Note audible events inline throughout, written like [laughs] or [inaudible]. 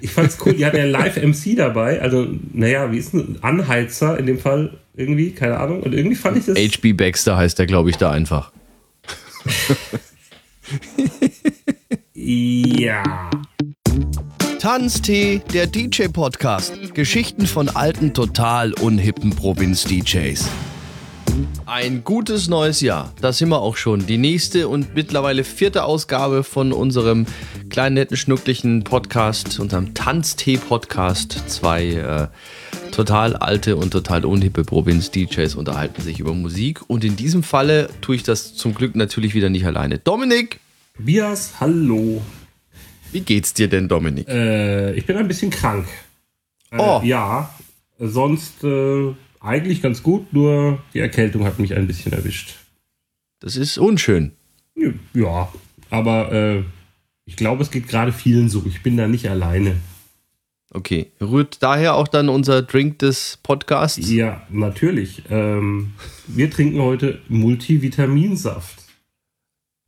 Ich fand's cool, die hatten ja Live-MC dabei, also, naja, wie ist ein Anheizer in dem Fall irgendwie, keine Ahnung. Und irgendwie fand ich das. HB Baxter heißt der, glaube ich, da einfach. ja. Tanztee, der DJ-Podcast. Geschichten von alten, total unhippen Provinz-DJs. Ein gutes neues Jahr. Da sind wir auch schon. Die nächste und mittlerweile vierte Ausgabe von unserem kleinen, netten, schnucklichen Podcast, unserem Tanztee-Podcast. Zwei äh, total alte und total unhippe Provinz-DJs unterhalten sich über Musik. Und in diesem Falle tue ich das zum Glück natürlich wieder nicht alleine. Dominik! Bias, hallo. Wie geht's dir denn, Dominik? Äh, ich bin ein bisschen krank. Äh, Oh. Ja, sonst äh, eigentlich ganz gut, nur die Erkältung hat mich ein bisschen erwischt. Das ist unschön. Ja, aber äh, ich glaube, es geht gerade vielen so. Ich bin da nicht alleine. Okay. Rührt daher auch dann unser Drink des Podcasts? Ja, natürlich. Ähm, wir trinken heute Multivitaminsaft.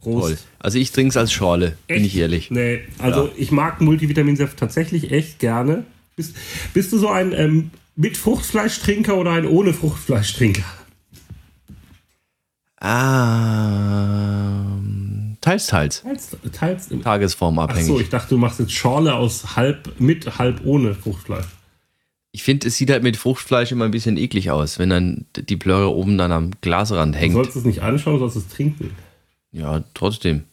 Prost. Toll. Also ich trinke es als Schorle, bin Echt? ich ehrlich. Nee, also Ja. ich mag Multivitaminsaft tatsächlich echt gerne. Bist, bist du so ein ähm, mit Fruchtfleischtrinker oder ein ohne Fruchtfleischtrinker? Ah, teils, teils. Teils, teils im Tagesform Ach abhängig. so, ich dachte, du machst jetzt Schorle aus halb mit, halb ohne Fruchtfleisch. ich finde, es sieht halt mit Fruchtfleisch immer ein bisschen eklig aus, wenn dann die Blöre oben dann am Glasrand Du hängt. sollst es nicht anschauen, du sollst es trinken. Ja, trotzdem.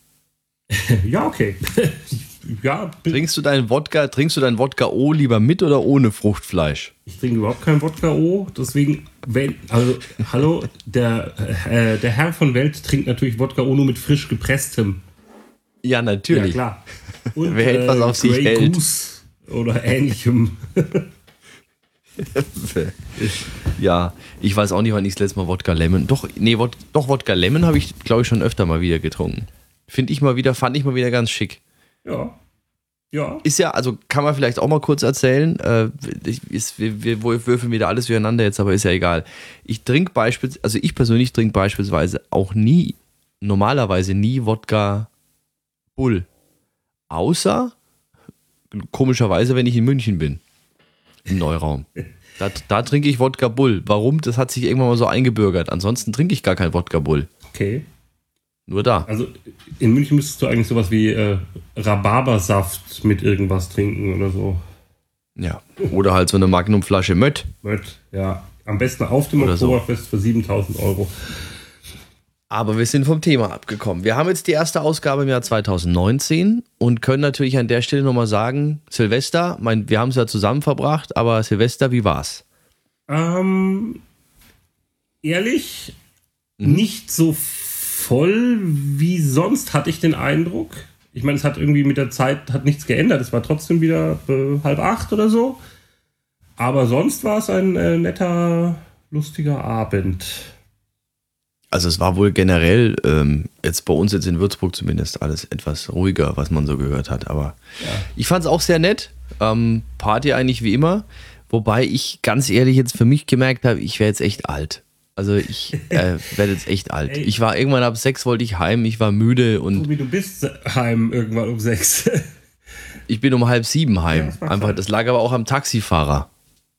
[laughs] Ja, okay. [laughs] ja, Trinkst du deinen Wodka, trinkst du deinen Wodka O lieber mit oder ohne Fruchtfleisch? ich trinke überhaupt kein Wodka O, deswegen, wenn, also, hallo, der, äh, der Herr von Welt trinkt natürlich Wodka O nur mit frisch gepresstem. Ja, Ja, natürlich. klar. Und, Wer etwas auf sich Grey hält. Goose oder ähnlichem. [laughs] Ja, ich weiß auch nicht, wann ich das letzte Mal Wodka Lemon. Doch, nee, Wod doch Wodka Lemon habe ich, glaube ich, schon öfter mal wieder getrunken. Finde ich mal wieder, fand ich mal wieder ganz schick. Ja. Ja. Ist ja, also kann man vielleicht auch mal kurz erzählen. Äh, ich, ist, wir, wir würfeln wieder alles durcheinander jetzt, aber ist ja egal. Ich trinke beispielsweise, also ich persönlich trinke beispielsweise auch nie, normalerweise nie Wodka Bull. Außer, komischerweise, wenn ich in München bin. Im Neuraum. Da, da trinke ich Wodka Bull. Warum? Das hat sich irgendwann mal so eingebürgert. Ansonsten trinke ich gar kein Wodka Bull. Okay. Nur da. Also in München müsstest du eigentlich sowas wie äh, Rhabarbersaft mit irgendwas trinken oder so. Ja. Oder halt so eine Magnumflasche Mött. Mött, ja. Am besten auf dem Oder so. Oktoberfest für 7000 Euro. Aber wir sind vom Thema abgekommen. Wir haben jetzt die erste Ausgabe im Jahr 2019 und können natürlich an der Stelle nochmal sagen, Silvester, mein, wir haben es ja zusammen verbracht, aber Silvester, wie war's? Ähm, ehrlich, Mhm. nicht so voll wie sonst, hatte ich den Eindruck. Ich meine, es hat irgendwie mit der Zeit hat nichts geändert. Es war trotzdem wieder äh, halb acht oder so. Aber sonst war es ein äh, netter, lustiger Abend. Also es war wohl generell, ähm, jetzt bei uns jetzt in Würzburg zumindest, alles etwas ruhiger, was man so gehört hat. Aber ich fand es auch sehr nett. Ähm, Party eigentlich wie immer. Wobei ich ganz ehrlich jetzt für mich gemerkt habe, ich wäre jetzt echt alt. Also ich äh, werde jetzt echt alt. Ey. Ich war irgendwann ab sechs wollte ich heim, ich war müde und Tobi, du bist heim irgendwann um sechs. ich bin um halb sieben heim. Ja, Einfach, das lag aber auch am Taxifahrer.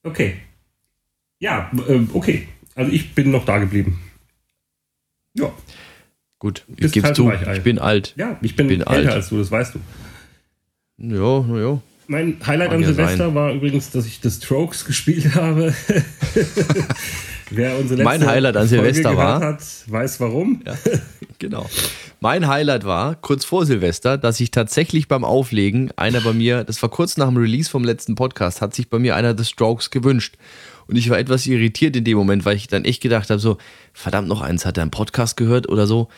okay. Ja, äh, okay. Also ich bin noch da geblieben. Ja. Gut, ich Bist gebe halt zu, ich bin alt. Ja, ich bin, bin älter alt. als du, das weißt du. Ja, ja. Mein Highlight Mag an ja Silvester sein. war übrigens, dass ich The Strokes gespielt habe. [laughs] [laughs] Wer unsere letzte Mein Highlight an Folge Silvester gehört war- hat, weiß warum. Ja, genau. Mein Highlight war, kurz vor Silvester, dass ich tatsächlich beim Auflegen, einer bei mir, das war kurz nach dem Release vom letzten Podcast, hat sich bei mir einer The Strokes gewünscht. Und ich war etwas irritiert in dem Moment, weil ich dann echt gedacht habe, so, verdammt noch eins, hat er einen Podcast gehört oder so?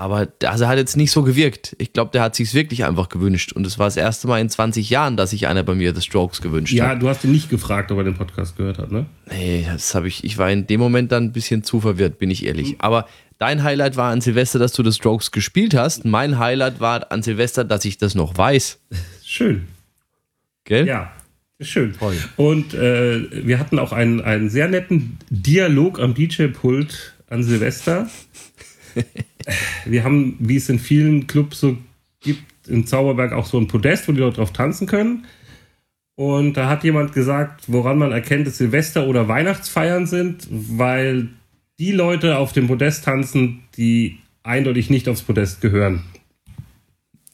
Aber er hat jetzt nicht so gewirkt. Ich glaube, der hat sich wirklich einfach gewünscht. Und es war das erste Mal in 20 Jahren, dass sich einer bei mir The Strokes gewünscht Ja, hat. du hast ihn nicht gefragt, ob er den Podcast gehört hat, ne? Nee, das habe ich, ich war in dem Moment dann ein bisschen zu verwirrt, bin ich ehrlich. Aber dein Highlight war an Silvester, dass du The Strokes gespielt hast. Mein Highlight war an Silvester, dass ich das noch weiß. Schön. Gell? Ja, ist schön. Toll. Und äh, wir hatten auch einen, einen sehr netten Dialog am DJ-Pult an Silvester. [laughs] wir haben, wie es in vielen Clubs so gibt, in Zauberberg auch so ein Podest, wo die Leute drauf tanzen können. Und da hat jemand gesagt, woran man erkennt, dass Silvester oder Weihnachtsfeiern sind, weil die Leute auf dem Podest tanzen, die eindeutig nicht aufs Podest gehören.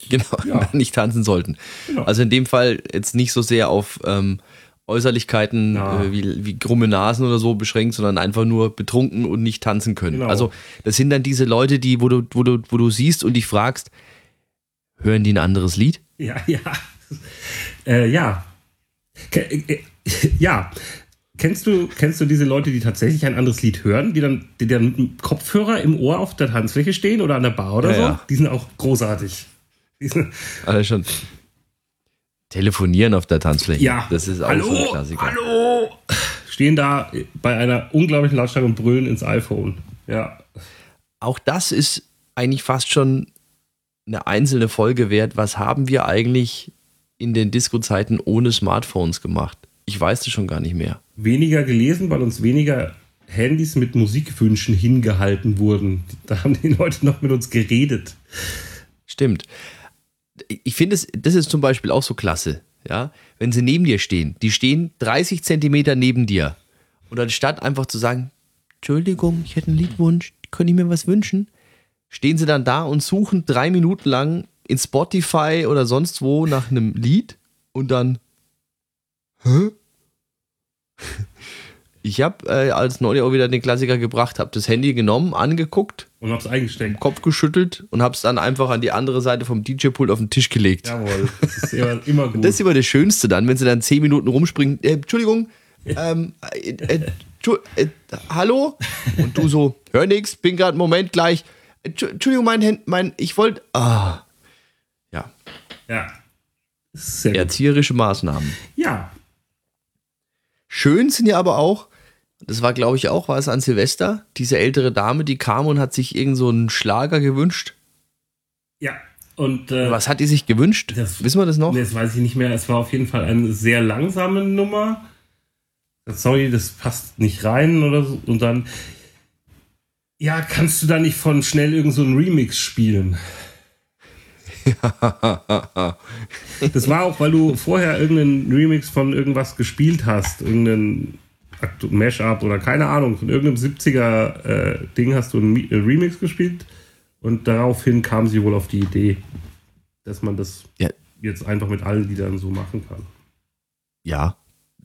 Genau, ja. [laughs] nicht tanzen sollten. Genau. Also in dem Fall jetzt nicht so sehr auf ähm, Äußerlichkeiten ja. äh, wie, wie krumme Nasen oder so beschränkt, sondern einfach nur betrunken und nicht tanzen können. Genau. Also das sind dann diese Leute, die, wo du, wo du, wo du siehst und dich fragst, hören die ein anderes Lied? Ja, [laughs] ja. Äh, ja. Äh, äh, ja. Kennst du, kennst du diese Leute, die tatsächlich ein anderes Lied hören, die dann, die dann Kopfhörer im Ohr auf der Tanzfläche stehen oder an der Bar oder ja, so? Ja. Die sind auch großartig. Alle schon. Telefonieren auf der Tanzfläche. Ja. Das ist auch hallo, so ein Klassiker. Hallo! Stehen da bei einer unglaublichen Lautstärke und brüllen ins iPhone. Ja. Auch das ist eigentlich fast schon eine einzelne Folge wert. Was haben wir eigentlich in den Disco-Zeiten ohne Smartphones gemacht? Ich weiß es schon gar nicht mehr. Weniger gelesen, weil uns weniger Handys mit Musikwünschen hingehalten wurden. Da haben die Leute noch mit uns geredet. Stimmt ich finde, das, das ist zum Beispiel auch so klasse, ja, wenn sie neben dir stehen. Die stehen 30 Zentimeter neben dir. Und anstatt einfach zu sagen, Entschuldigung, ich hätte einen Liedwunsch, könnte ich mir was wünschen, stehen sie dann da und suchen drei Minuten lang in Spotify oder sonst wo nach einem Lied und dann, hä? Ich habe äh, als neulich auch wieder den Klassiker gebracht, habe das Handy genommen, angeguckt und hab's eingesteckt, Kopf geschüttelt und hab's dann einfach an die andere Seite vom DJ-Pult auf den Tisch gelegt. Jawohl, das ist immer, immer gut. Das ist immer das Schönste dann, wenn sie dann zehn Minuten rumspringen. Äh, Entschuldigung, ähm, äh, äh, äh, hallo? Und du so, hör nix, bin gerade Moment gleich. Entschuldigung, mein, mein ich wollte. Ah. Ja. Ja. Sehr Erzieherische Maßnahmen. Ja. Schön sind ja aber auch, das war, glaube ich, auch, war es an Silvester, diese ältere Dame, die kam und hat sich irgend so einen Schlager gewünscht. Ja. Und äh, was hat die sich gewünscht? Das, Wissen wir das noch? Das weiß ich nicht mehr. Es war auf jeden Fall eine sehr langsame Nummer. Sorry, das passt nicht rein oder so. Und dann, ja, kannst du da nicht von schnell irgend so einen Remix spielen? [laughs] das war auch, weil du vorher irgendeinen Remix von irgendwas gespielt hast, irgendeinen Mashup oder keine Ahnung, von irgendeinem 70er äh, Ding hast du einen Remix gespielt und daraufhin kam sie wohl auf die Idee, dass man das ja. jetzt einfach mit allen Liedern so machen kann. Ja,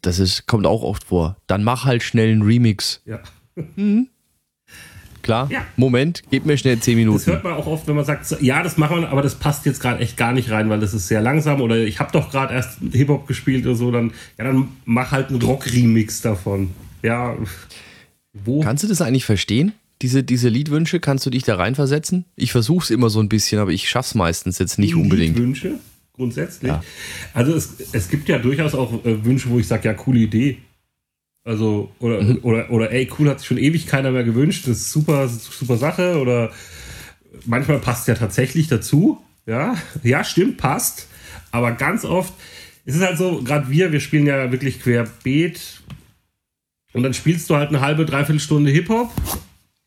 das ist, kommt auch oft vor. Dann mach halt schnell einen Remix. Ja. Mhm. Klar. Ja. Moment, gib mir schnell 10 Minuten. Das hört man auch oft, wenn man sagt, ja, das machen wir, aber das passt jetzt gerade echt gar nicht rein, weil das ist sehr langsam oder ich habe doch gerade erst Hip-Hop gespielt oder so, dann, ja, dann mach halt einen Rock-Remix davon. Ja, wo? Kannst du das eigentlich verstehen? Diese, diese Liedwünsche, kannst du dich da reinversetzen? Ich versuche es immer so ein bisschen, aber ich schaff's meistens jetzt nicht unbedingt. Liedwünsche? Grundsätzlich? Ja. Also es, es gibt ja durchaus auch äh, Wünsche, wo ich sage, ja, coole Idee. Also, oder, mhm. oder, oder ey, cool, hat sich schon ewig keiner mehr gewünscht, das ist super, super Sache. Oder manchmal passt ja tatsächlich dazu. Ja, [laughs] ja, stimmt, passt. Aber ganz oft ist es halt so, gerade wir, wir spielen ja wirklich querbeet. Und dann spielst du halt eine halbe, dreiviertel Stunde Hip-Hop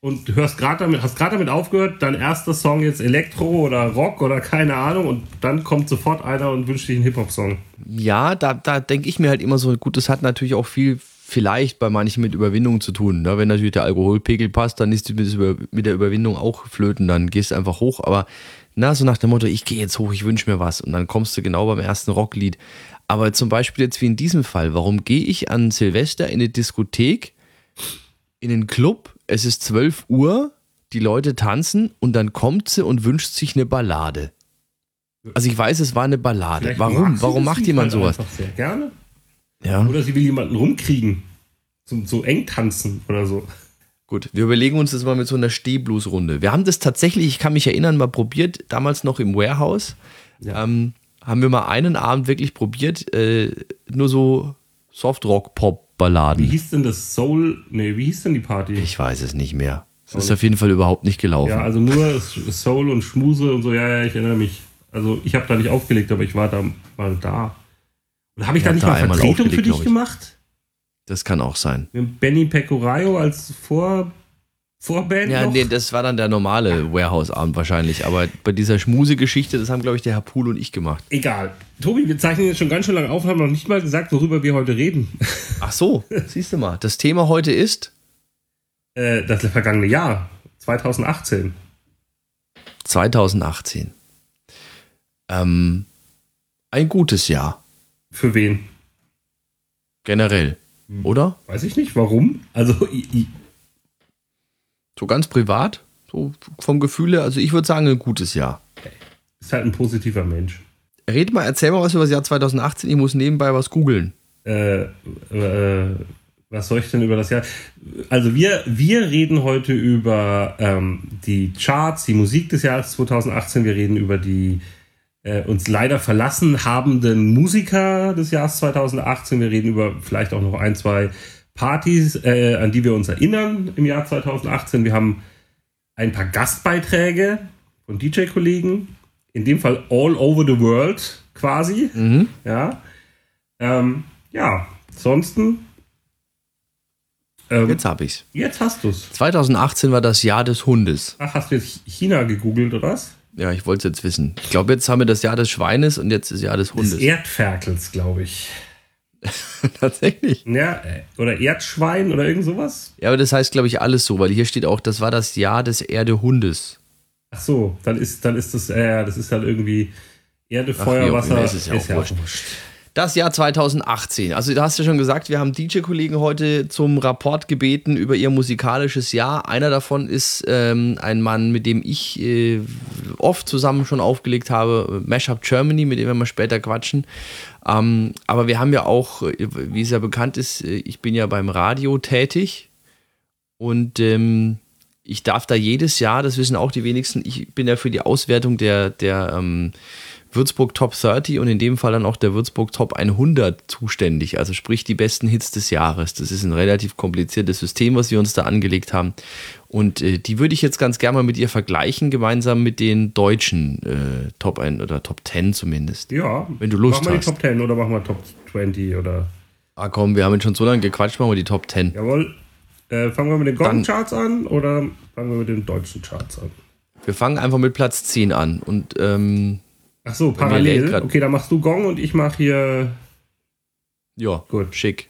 und hörst gerade damit, hast gerade damit aufgehört, dein erster Song jetzt Elektro oder Rock oder keine Ahnung und dann kommt sofort einer und wünscht dich einen Hip-Hop-Song. Ja, da, da denke ich mir halt immer so, gut, das hat natürlich auch viel vielleicht bei manchen mit Überwindung zu tun. Ne? Wenn natürlich der Alkoholpegel passt, dann ist mit der Überwindung auch flöten, dann gehst du einfach hoch. Aber na, so nach dem Motto, ich gehe jetzt hoch, ich wünsche mir was. Und dann kommst du genau beim ersten Rocklied. Aber zum Beispiel jetzt wie in diesem Fall, warum gehe ich an Silvester in eine Diskothek, in den Club, es ist 12 Uhr, die Leute tanzen und dann kommt sie und wünscht sich eine Ballade. Also ich weiß, es war eine Ballade. Vielleicht warum? Warum macht jemand sowas? Sehr gerne. Ja. Oder sie will jemanden rumkriegen. Zum so eng tanzen oder so. Gut, wir überlegen uns das mal mit so einer Stehblues-Runde. Wir haben das tatsächlich, ich kann mich erinnern, mal probiert, damals noch im Warehouse. Ja. Ähm, haben wir mal einen Abend wirklich probiert, äh, nur so Softrock-Pop-Balladen. Wie hieß denn das Soul? Nee, wie hieß denn die Party? Ich weiß es nicht mehr. Es ist auf jeden Fall überhaupt nicht gelaufen. Ja, also nur Soul und Schmuse und so, ja, ja, ich erinnere mich. Also ich habe da nicht aufgelegt, aber ich war da mal da. Habe ich, ich da nicht mal Vertretung für dich gemacht? Das kann auch sein. Mit Benny Pecorayo als Vorsänger Vorband Ja, noch? nee, das war dann der normale Warehouse-Abend wahrscheinlich. Aber bei dieser Schmuse-Geschichte, das haben, glaube ich, der Herr Pool und ich gemacht. Egal. Tobi, wir zeichnen jetzt schon ganz schön lange auf und haben noch nicht mal gesagt, worüber wir heute reden. [laughs] Ach so, siehst du mal. Das Thema heute ist Äh, das vergangene Jahr, 2018. 2018. Ähm, ein gutes Jahr, Für wen? generell. Oder? Weiß ich nicht. Warum? Also, i, i, So ganz privat, so vom Gefühl her. Also ich würde sagen, ein gutes Jahr. ist halt ein positiver Mensch. Red mal, erzähl mal was über das Jahr 2018. Ich muss nebenbei was googeln. Äh, äh, was soll ich denn über das Jahr? Also wir, wir reden heute über ähm, die Charts, die Musik des Jahres 2018. Wir reden über die äh, uns leider verlassen habenden Musiker des Jahres 2018. Wir reden über vielleicht auch noch ein, zwei Partys, äh, an die wir uns erinnern im Jahr 2018. Wir haben ein paar Gastbeiträge von DJ-Kollegen. In dem Fall all over the world quasi. Ja. Ähm, ja, ansonsten. Ähm, Jetzt hab ich's. jetzt hast du's. 2018 war das Jahr des Hundes. Ach, hast du jetzt China gegoogelt oder was? Ja, ich wollte es jetzt wissen. Ich glaube, jetzt haben wir das Jahr des Schweines und jetzt das Jahr des Des Hundes. Erdferkels, glaube ich. [laughs] Tatsächlich. Ja, oder Erdschwein oder irgend sowas. Ja, aber das heißt, glaube ich, alles so, weil hier steht auch, das war das Jahr des Erdehundes. Ach so, dann ist, dann ist das, äh, das ist dann irgendwie Erde, Ach, Feuer, auch Wasser. ist es ja auch wurscht. Das Jahr 2018. Also, da hast du schon gesagt, wir haben DJ-Kollegen heute zum Rapport gebeten über ihr musikalisches Jahr. Einer davon ist ähm, ein Mann, mit dem ich äh, oft zusammen schon aufgelegt habe, Mashup Germany, mit dem wir mal später quatschen. Ähm, aber wir haben ja auch, wie es ja bekannt ist, äh, ich bin ja beim Radio tätig und ähm, ich darf da jedes Jahr, das wissen auch die wenigsten, ich bin ja für die Auswertung der, der ähm, Würzburg Top 30 und in dem Fall dann auch der Würzburg Top 100 zuständig. Also sprich die besten Hits des Jahres. Das ist ein relativ kompliziertes System, was wir uns da angelegt haben. Und äh, die würde ich jetzt ganz gerne mal mit ihr vergleichen, gemeinsam mit den deutschen äh, Top 1 oder Top 10 zumindest. Ja. Wenn du Lust machen wir hast. die Top 10 oder machen wir Top 20 oder. Ah komm, wir haben jetzt schon so lange gequatscht, machen wir die Top 10. Jawohl. Äh, fangen wir mit den Dann- Gong-Charts an oder fangen wir mit den deutschen Charts an? Wir fangen einfach mit Platz 10 an. Und ähm, Ach so, parallel. Okay, dann machst du Gong und ich mache hier. Ja, Gut. Schick.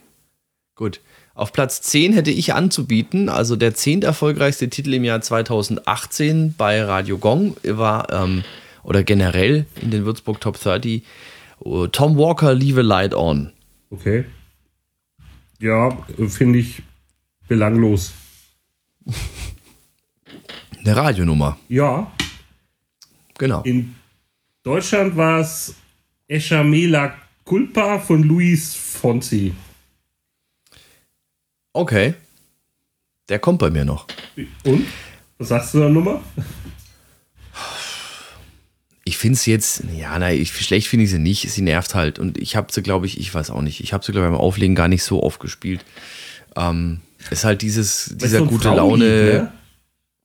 Gut. Auf Platz 10 hätte ich anzubieten, also der zehnt erfolgreichste Titel im Jahr 2018 bei Radio Gong war, ähm, oder generell in den Würzburg Top 30, äh, Tom Walker, Leave a Light On. Okay. Ja, finde ich belanglos. Eine Radionummer, Ja, genau. in Deutschland war es Eshamela Culpa von Luis Fonsi. Okay. Der kommt bei mir noch. Und? Was sagst du da Nummer? Ich finde es jetzt, ja, nein, ich, schlecht finde ich sie nicht. Sie nervt halt. Und ich habe sie, glaube ich, ich weiß auch nicht, ich habe sie, glaube ich, beim Auflegen gar nicht so oft gespielt. Ähm, ist halt dieses, dieser so gute Frauenlied, Laune. ne?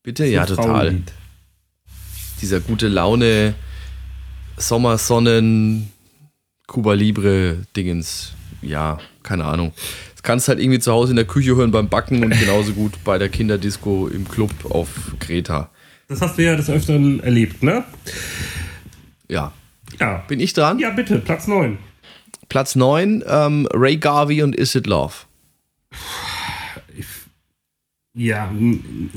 Bitte? Ja, total. Frauenlied. dieser gute Laune Sommersonnen Cuba Libre Dingens. Ja, keine Ahnung. Das kannst halt irgendwie zu Hause in der Küche hören beim Backen und genauso gut bei der Kinderdisco im Club auf Kreta. Das hast du ja des Öfteren erlebt, ne? Ja. Ja. Bin ich dran? Ja, bitte, Platz 9. Platz 9, ähm, Ray Garvey und Is It Love. Ja,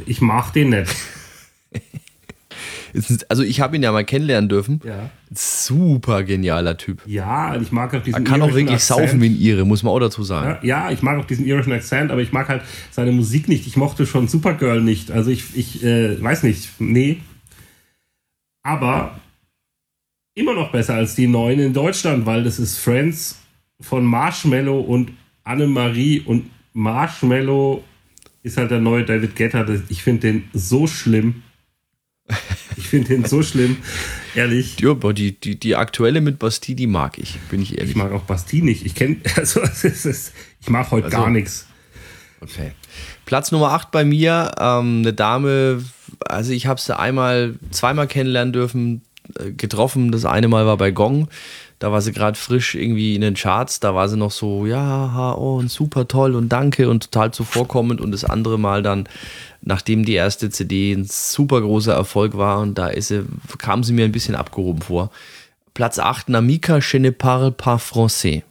ich mag den nicht. [laughs] Also ich habe ihn ja mal kennenlernen dürfen. Ja. Super genialer Typ. Ja, ich mag auch diesen Er kann auch wirklich Akzent. saufen wie ein Ire, muss man auch dazu sagen. Ja, ja, ich mag auch diesen irischen Akzent, aber ich mag halt seine Musik nicht. Ich mochte schon Supergirl nicht. Also ich, ich äh, weiß nicht, nee. Aber immer noch besser als die neuen in Deutschland, weil das ist Friends von Marshmallow und Annemarie und Marshmallow ist halt der neue David Guetta. Das- Ich finde den so schlimm. [laughs] Ich finde den so schlimm. Ehrlich. Ja, aber die, die, die aktuelle mit Bastille, die mag ich, bin ich Ich ehrlich. mag auch Bastille nicht. Ich kenne, [laughs] also ist, ich mag heute Also- gar nichts. Okay. Platz Nummer 8 bei mir, ähm, eine Dame, also ich habe sie einmal, zweimal kennenlernen dürfen, äh, getroffen. Das eine Mal war bei Gong. Da war sie gerade frisch irgendwie in den Charts. Da war sie noch so, ja, oh, und super toll und danke und total zuvorkommend. Und das andere Mal dann, nachdem die erste CD ein super großer Erfolg war und da ist sie, kam sie mir ein bisschen abgehoben vor. Platz 8, Namika Je ne parle pas français.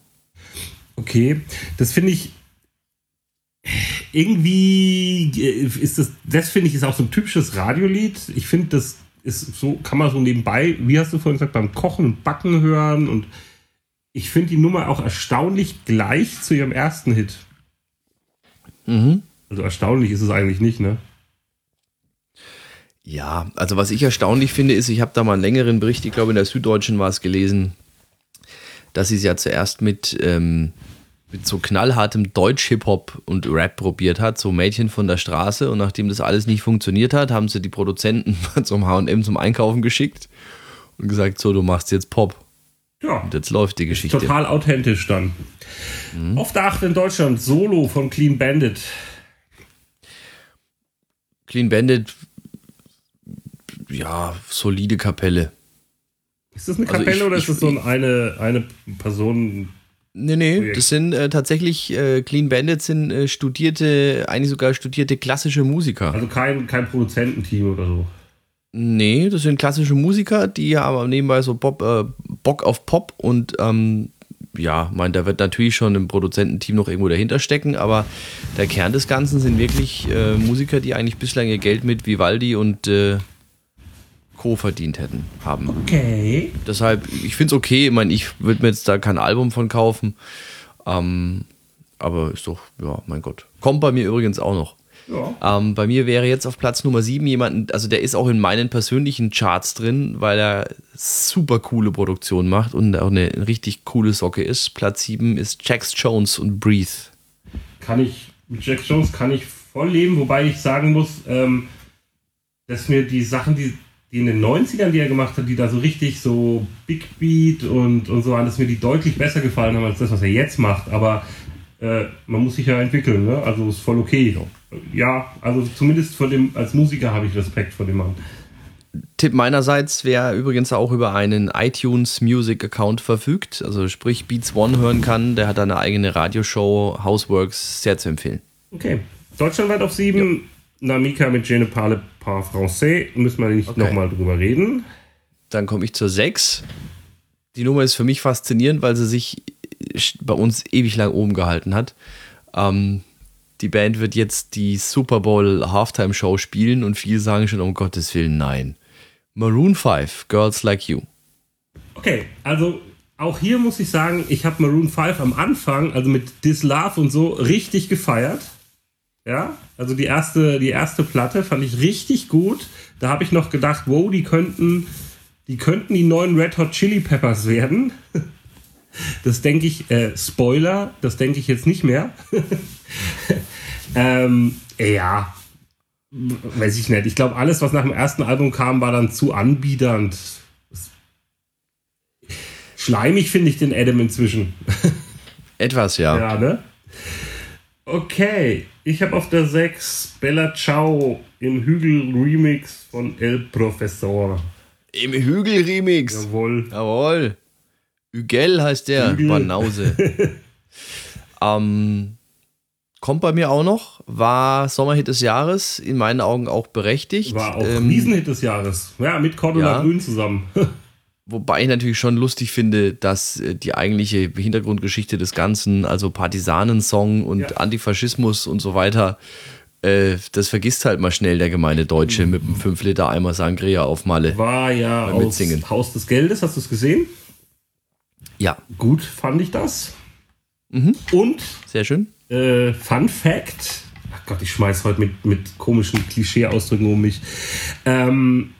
Okay, das finde ich irgendwie ist das, das finde ich ist auch so ein typisches Radiolied. Ich finde, das ist so, kann man so nebenbei, wie hast du vorhin gesagt, beim Kochen und Backen hören und ich finde die Nummer auch erstaunlich gleich zu ihrem ersten Hit. Mhm. Also erstaunlich ist es eigentlich nicht, ne? Ja, also was ich erstaunlich finde, ist, ich habe da mal einen längeren Bericht, ich glaube in der Süddeutschen war es gelesen, dass sie es ja zuerst mit, ähm, mit so knallhartem Deutsch-Hip-Hop und Rap probiert hat, so Mädchen von der Straße. Und nachdem das alles nicht funktioniert hat, haben sie die Produzenten [laughs] zum HM zum Einkaufen geschickt und gesagt: So, du machst jetzt Pop. Ja. Und jetzt läuft die Geschichte. Total authentisch dann. Mhm. Auf der 8 in Deutschland, Solo von Clean Bandit. Clean Bandit ja, solide Kapelle. Ist das eine also Kapelle also ich, oder ist das so eine, eine Person? Nee, nee, Projekt? das sind äh, tatsächlich, äh, Clean Bandits sind äh, studierte, eigentlich sogar studierte klassische Musiker. Also kein, kein Produzententeam oder so. Nee, das sind klassische Musiker, die aber nebenbei so Bob, äh, Bock auf Pop und ähm, ja, mein, da wird natürlich schon ein Produzententeam noch irgendwo dahinter stecken, aber der Kern des Ganzen sind wirklich äh, Musiker, die eigentlich bislang ihr Geld mit Vivaldi und äh, Co. verdient hätten, haben. Okay. Deshalb, ich finde es okay. Ich meine, ich würde mir jetzt da kein Album von kaufen. Ähm, aber ist doch, ja, mein Gott. Kommt bei mir übrigens auch noch. Ja. Ähm, bei mir wäre jetzt auf Platz Nummer 7 jemand, also der ist auch in meinen persönlichen Charts drin, weil er super coole Produktion macht und auch eine richtig coole Socke ist. Platz 7 ist Jax Jones und Breathe. Kann ich, mit Jax Jones kann ich voll leben, wobei ich sagen muss, ähm, dass mir die Sachen, die die in den 90ern, die er gemacht hat, die da so richtig so Big Beat und, und so an, dass mir die deutlich besser gefallen haben als das, was er jetzt macht. Aber äh, man muss sich ja entwickeln, ne? Also ist voll okay. Ja, also zumindest von dem, als Musiker habe ich Respekt vor dem Mann. Tipp meinerseits, wer übrigens auch über einen iTunes Music Account verfügt, also sprich Beats One hören kann, der hat eine eigene Radioshow, Houseworks, sehr zu empfehlen. Okay. Deutschlandweit auf sieben, Namika mit Je ne pas français. Müssen wir nicht okay. nochmal drüber reden. Dann komme ich zur 6. Die Nummer ist für mich faszinierend, weil sie sich bei uns ewig lang oben gehalten hat. Ähm, die Band wird jetzt die Super Bowl Halftime Show spielen und viele sagen schon, um Gottes Willen, nein. Maroon 5, Girls Like You. Okay, also auch hier muss ich sagen, ich habe Maroon 5 am Anfang, also mit This Love und so, richtig gefeiert. Ja, also die erste, die erste Platte fand ich richtig gut. Da habe ich noch gedacht, wow, die könnten, die könnten die neuen Red Hot Chili Peppers werden. [laughs] Das denke ich, äh, Spoiler, das denke ich jetzt nicht mehr. [laughs] ähm, ja, weiß ich nicht. Ich glaube, alles, was nach dem ersten Album kam, war dann zu anbiedernd. Schleimig finde ich den Adam inzwischen. [laughs] Etwas, ja. Ja, ne? Okay, ich habe auf der 6 Bella Ciao im Hügel-Remix von El Professor. Im Hügel-Remix? Jawohl. Jawohl. Hügel heißt der, Hügel. Banause. [laughs] ähm, kommt bei mir auch noch, war Sommerhit des Jahres, in meinen Augen auch berechtigt. War auch ähm, Riesenhit des Jahres. Ja, mit Cordula ja. Grün zusammen. [laughs] Wobei ich natürlich schon lustig finde, dass äh, die eigentliche Hintergrundgeschichte des Ganzen, also Partisanensong und ja. Antifaschismus und so weiter, äh, das vergisst halt mal schnell der gemeine Deutsche mit einem 5 Liter Eimer Sangria auf Malle. War ja aus Haus des Geldes, hast du es gesehen? Ja. Gut fand ich das. Mhm. Und sehr schön. Äh, Fun Fact. Ach Gott, ich schmeiß heute mit, mit komischen Klischee-Ausdrücken um mich. Ähm,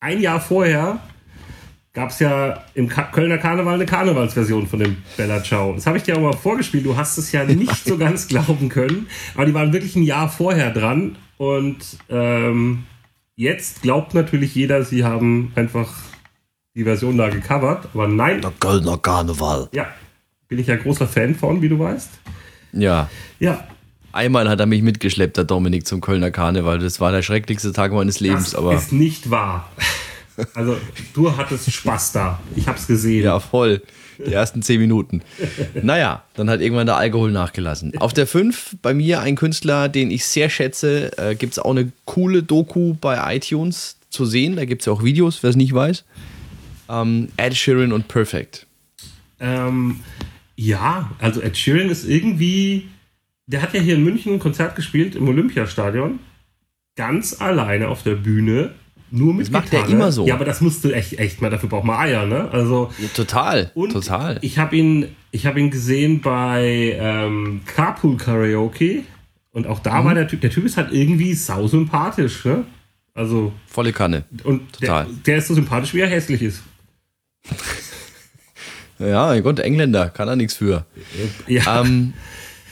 ein Jahr vorher gab es ja im Ka Kölner Karneval eine Karnevalsversion von dem Bella Ciao. Das habe ich dir auch mal vorgespielt. Du hast es ja nicht so ganz [laughs] glauben können. Aber die waren wirklich ein Jahr vorher dran. Und ähm, jetzt glaubt natürlich jeder, sie haben einfach die Version da gecovert. Aber nein. Der Kölner Karneval. Ja. Bin ich ja großer Fan von, wie du weißt. Ja. Ja. Einmal hat er mich mitgeschleppt, der Dominik, zum Kölner Karneval. Das war der schrecklichste Tag meines Lebens. Das aber ist nicht wahr. Also, du hattest Spaß da. Ich hab's gesehen. Ja, voll. Die ersten zehn Minuten. Naja, dann hat irgendwann der Alkohol nachgelassen. Auf der 5 bei mir ein Künstler, den ich sehr schätze. Äh, gibt es auch eine coole Doku bei iTunes zu sehen. Da gibt es ja auch Videos, wer es nicht weiß. Ähm, Ed Sheeran und Perfect. Ähm, ja, also Ed Sheeran ist irgendwie. Der hat ja hier in München ein Konzert gespielt im Olympiastadion. Ganz alleine auf der Bühne nur mit das macht Gitarre. er immer so. Ja, aber das musst du echt, echt mal, dafür braucht man Eier, ne? Also. Ja, total. Und total. Ich habe ihn, ich ihn gesehen bei ähm, Carpool Karaoke. Und auch da mhm. war der Typ, der Typ ist halt irgendwie sau sympathisch, ne? Also. Volle Kanne. Und total. Der, der ist so sympathisch, wie er hässlich ist. [laughs] ja, mein Gott, Engländer, kann er nichts für. Ja. Ähm,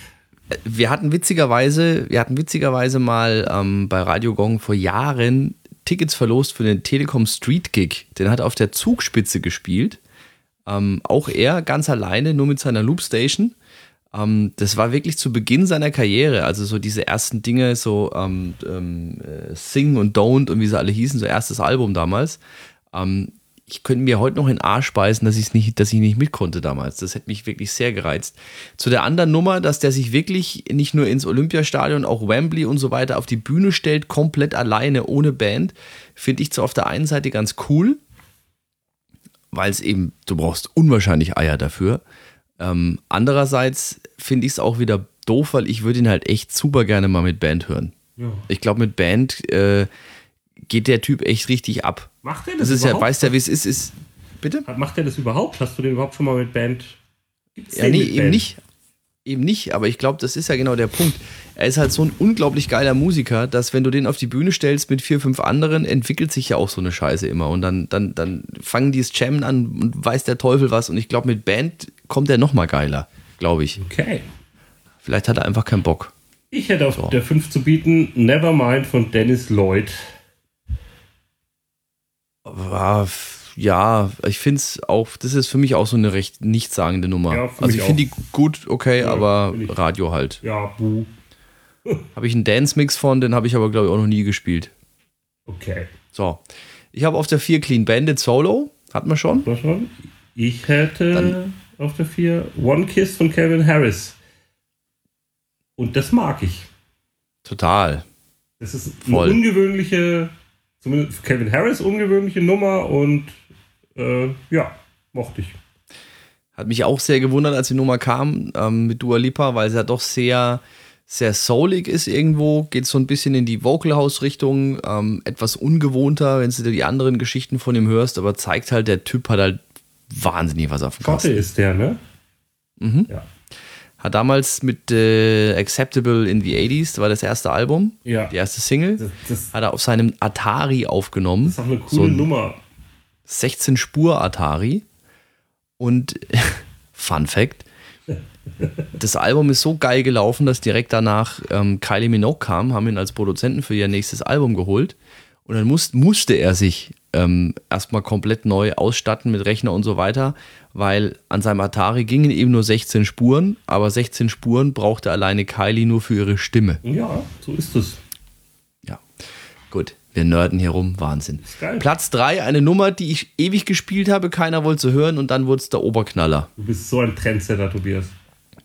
[laughs] wir hatten witzigerweise, wir hatten witzigerweise mal ähm, bei Radio Gong vor Jahren Tickets verlost für den Telekom Street Gig. Den hat er auf der Zugspitze gespielt. Ähm, auch er ganz alleine, nur mit seiner Loopstation. Ähm, das war wirklich zu Beginn seiner Karriere. Also so diese ersten Dinge, so ähm, ähm äh, Sing und Don't und wie sie alle hießen, so erstes Album damals. Ich könnte mir heute noch in Arsch speisen, dass, ich's nicht, dass ich nicht mit konnte damals. Das hätte mich wirklich sehr gereizt. Zu der anderen Nummer, dass der sich wirklich nicht nur ins Olympiastadion, auch Wembley und so weiter auf die Bühne stellt, komplett alleine, ohne Band, finde ich zwar auf der einen Seite ganz cool, weil es eben, du brauchst unwahrscheinlich Eier dafür. Ähm, andererseits finde ich es auch wieder doof, weil ich würde ihn halt echt super gerne mal mit Band hören. Ja. Ich glaube, mit Band äh, geht der Typ echt richtig ab. Macht er das? Das ist überhaupt? ja, weiß der, wie es ist, ist. Bitte? Macht er das überhaupt? Hast du den überhaupt schon mal mit Band? Gibt's ja, nee, eben Band? nicht. Eben nicht, aber ich glaube, das ist ja genau der Punkt. Er ist halt so ein unglaublich geiler Musiker, dass wenn du den auf die Bühne stellst mit vier, fünf anderen, entwickelt sich ja auch so eine Scheiße immer. Und dann, dann, dann fangen die es Jammen an und weiß der Teufel was. Und ich glaube, mit Band kommt er noch mal geiler, glaube ich. Okay. Vielleicht hat er einfach keinen Bock. Ich hätte auf so. der 5 zu bieten Nevermind von Dennis Lloyd ja, ich finde es auch, das ist für mich auch so eine recht nichtssagende Nummer. Ja, also ich finde die gut, okay, ja, aber Radio halt. Ja, buh. [laughs] habe ich einen Dance-Mix von, den habe ich aber, glaube ich, auch noch nie gespielt. Okay. So. Ich habe auf der 4 Clean Bandit Solo. Hatten wir schon? Hatten wir schon. Ich hätte Dann, auf der 4 One Kiss von Kevin Harris. Und das mag ich. Total. Das ist eine Voll. ungewöhnliche zumindest für Kevin Harris ungewöhnliche Nummer und äh, ja, mochte ich. Hat mich auch sehr gewundert, als die Nummer kam ähm, mit Dua Lipa, weil sie ja doch sehr, sehr soulig ist irgendwo, geht so ein bisschen in die Vocal House Richtung, ähm, etwas ungewohnter, wenn du dir die anderen Geschichten von ihm hörst, aber zeigt halt, der Typ hat halt wahnsinnig was auf dem Kasten. ist der, ne? Mhm. Ja. Hat damals mit äh, Acceptable in the 80s, das war das erste Album, ja. die erste Single, das, das, hat er auf seinem Atari aufgenommen. Das ist auch eine coole so ein Nummer. 16 Spur Atari. Und [laughs] Fun Fact: Das Album ist so geil gelaufen, dass direkt danach ähm, Kylie Minogue kam, haben ihn als Produzenten für ihr nächstes Album geholt. Und dann muss, musste er sich ähm, erstmal komplett neu ausstatten mit Rechner und so weiter, weil an seinem Atari gingen eben nur 16 Spuren, aber 16 Spuren brauchte alleine Kylie nur für ihre Stimme. Ja, so ist es. Ja, gut. Wir nörden hier rum, Wahnsinn. Platz 3, eine Nummer, die ich ewig gespielt habe, keiner wollte sie hören und dann wurde es der Oberknaller. Du bist so ein Trendsetter, Tobias.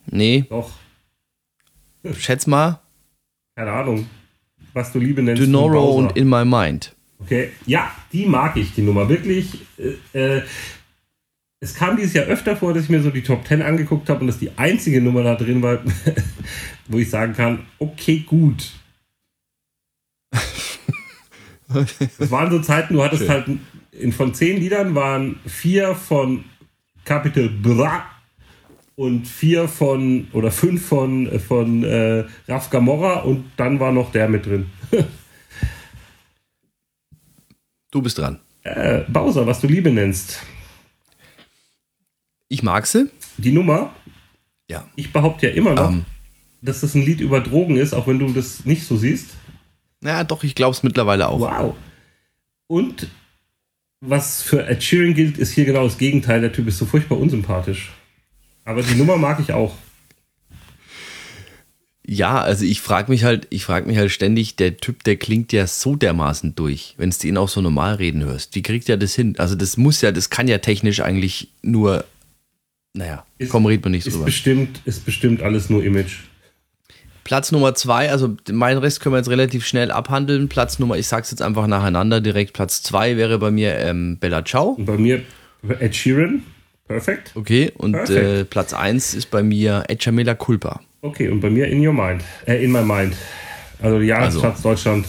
Nee. Doch. Schätz mal. Keine Ahnung. Was du Liebe nennst. Tomorrow und In My Mind. Okay, ja, die mag ich, die Nummer. Wirklich. Äh, äh, es kam dieses Jahr öfter vor, dass ich mir so die Top 10 angeguckt habe und dass die einzige Nummer da drin war, [laughs] wo ich sagen kann, okay, gut. [laughs] Das waren so Zeiten, du hattest Schön. halt in, von zehn Liedern waren vier von Capital Bra und vier von oder fünf von, von äh, Raf Gamora und dann war noch der mit drin. [laughs] Du bist dran. Äh, Bowser, was du Liebe nennst. Ich mag sie. Die Nummer? Ja. Ich behaupte ja immer noch. Ähm. dass das ein Lied über Drogen ist, auch wenn du das nicht so siehst. Ja, doch, ich glaube es mittlerweile auch. Wow. Und was für Ed Sheeran gilt, ist hier genau das Gegenteil. Der Typ ist so furchtbar unsympathisch. Aber die Nummer mag ich auch. Ja, also ich frage mich halt, ich frage mich halt ständig, der Typ, der klingt ja so dermaßen durch, wenn du ihn auch so normal reden hörst. Wie kriegt er das hin? Also das muss ja, das kann ja technisch eigentlich nur, naja, Ist- komm, red mir nicht Ist drüber. bestimmt, ist bestimmt alles nur Image. Platz Nummer zwei, also meinen Rest können wir jetzt relativ schnell abhandeln. Platz Nummer, ich sag's jetzt einfach nacheinander direkt. Platz zwei wäre bei mir ähm, Bella Ciao. Und bei mir Ed Sheeran. Perfekt. Okay, und Perfekt. äh, Platz eins ist bei mir Echamela Culpa. Okay, und bei mir In Your Mind. Äh, In My Mind. Also die Jahresplatz Deutschland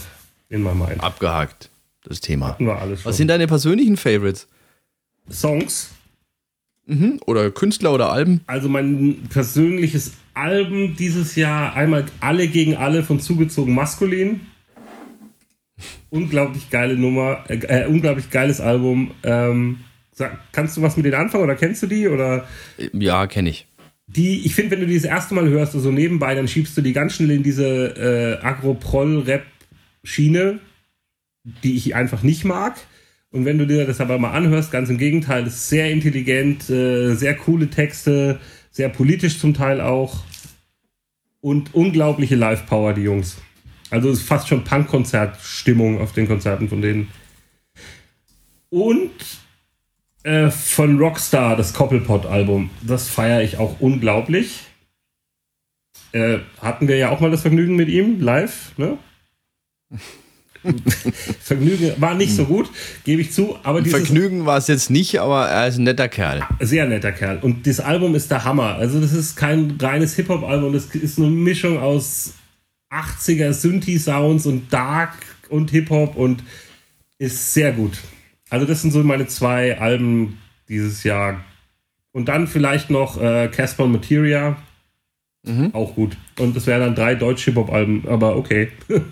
In My Mind. Abgehakt, das Thema. Hatten wir alles schon. Was sind deine persönlichen Favorites? Songs? Mhm. Oder Künstler oder Alben? Also mein persönliches Album dieses Jahr einmal Alle gegen Alle von Zugezogen Maskulin. Unglaublich geile Nummer, äh, äh, unglaublich geiles Album. Ähm, sag, kannst du was mit denen anfangen oder kennst du die? Oder Äh, Ja, kenne ich. die, ich finde, wenn du die das erste Mal hörst, so nebenbei, dann schiebst du die ganz schnell in diese äh, Agro-Proll-Rap-Schiene, die ich einfach nicht mag. Und wenn du dir das aber mal anhörst, ganz im Gegenteil, ist sehr intelligent, äh, sehr coole Texte, sehr politisch zum Teil auch und unglaubliche Live-Power, die Jungs. Also es ist fast schon Punk-Konzert-Stimmung auf den Konzerten von denen. Und äh, von Rockstar, das Koppelpot-Album. Das feiere ich auch unglaublich. Äh, hatten wir ja auch mal das Vergnügen mit ihm live, ne? [laughs] [laughs] Vergnügen war nicht so gut, gebe ich zu, aber dieses Vergnügen war es jetzt nicht, aber er ist ein netter Kerl. sehr netter Kerl und das Album ist der Hammer. Also das ist kein reines Hip Hop Album, das ist eine Mischung aus 80er Synthi Sounds und Dark und Hip Hop und ist sehr gut. Also das sind so meine zwei Alben dieses Jahr. Und dann vielleicht noch äh, Casper Materia. Auch gut. Und das wären dann drei Deutsch-Hip-Hop-Alben, aber okay. [laughs]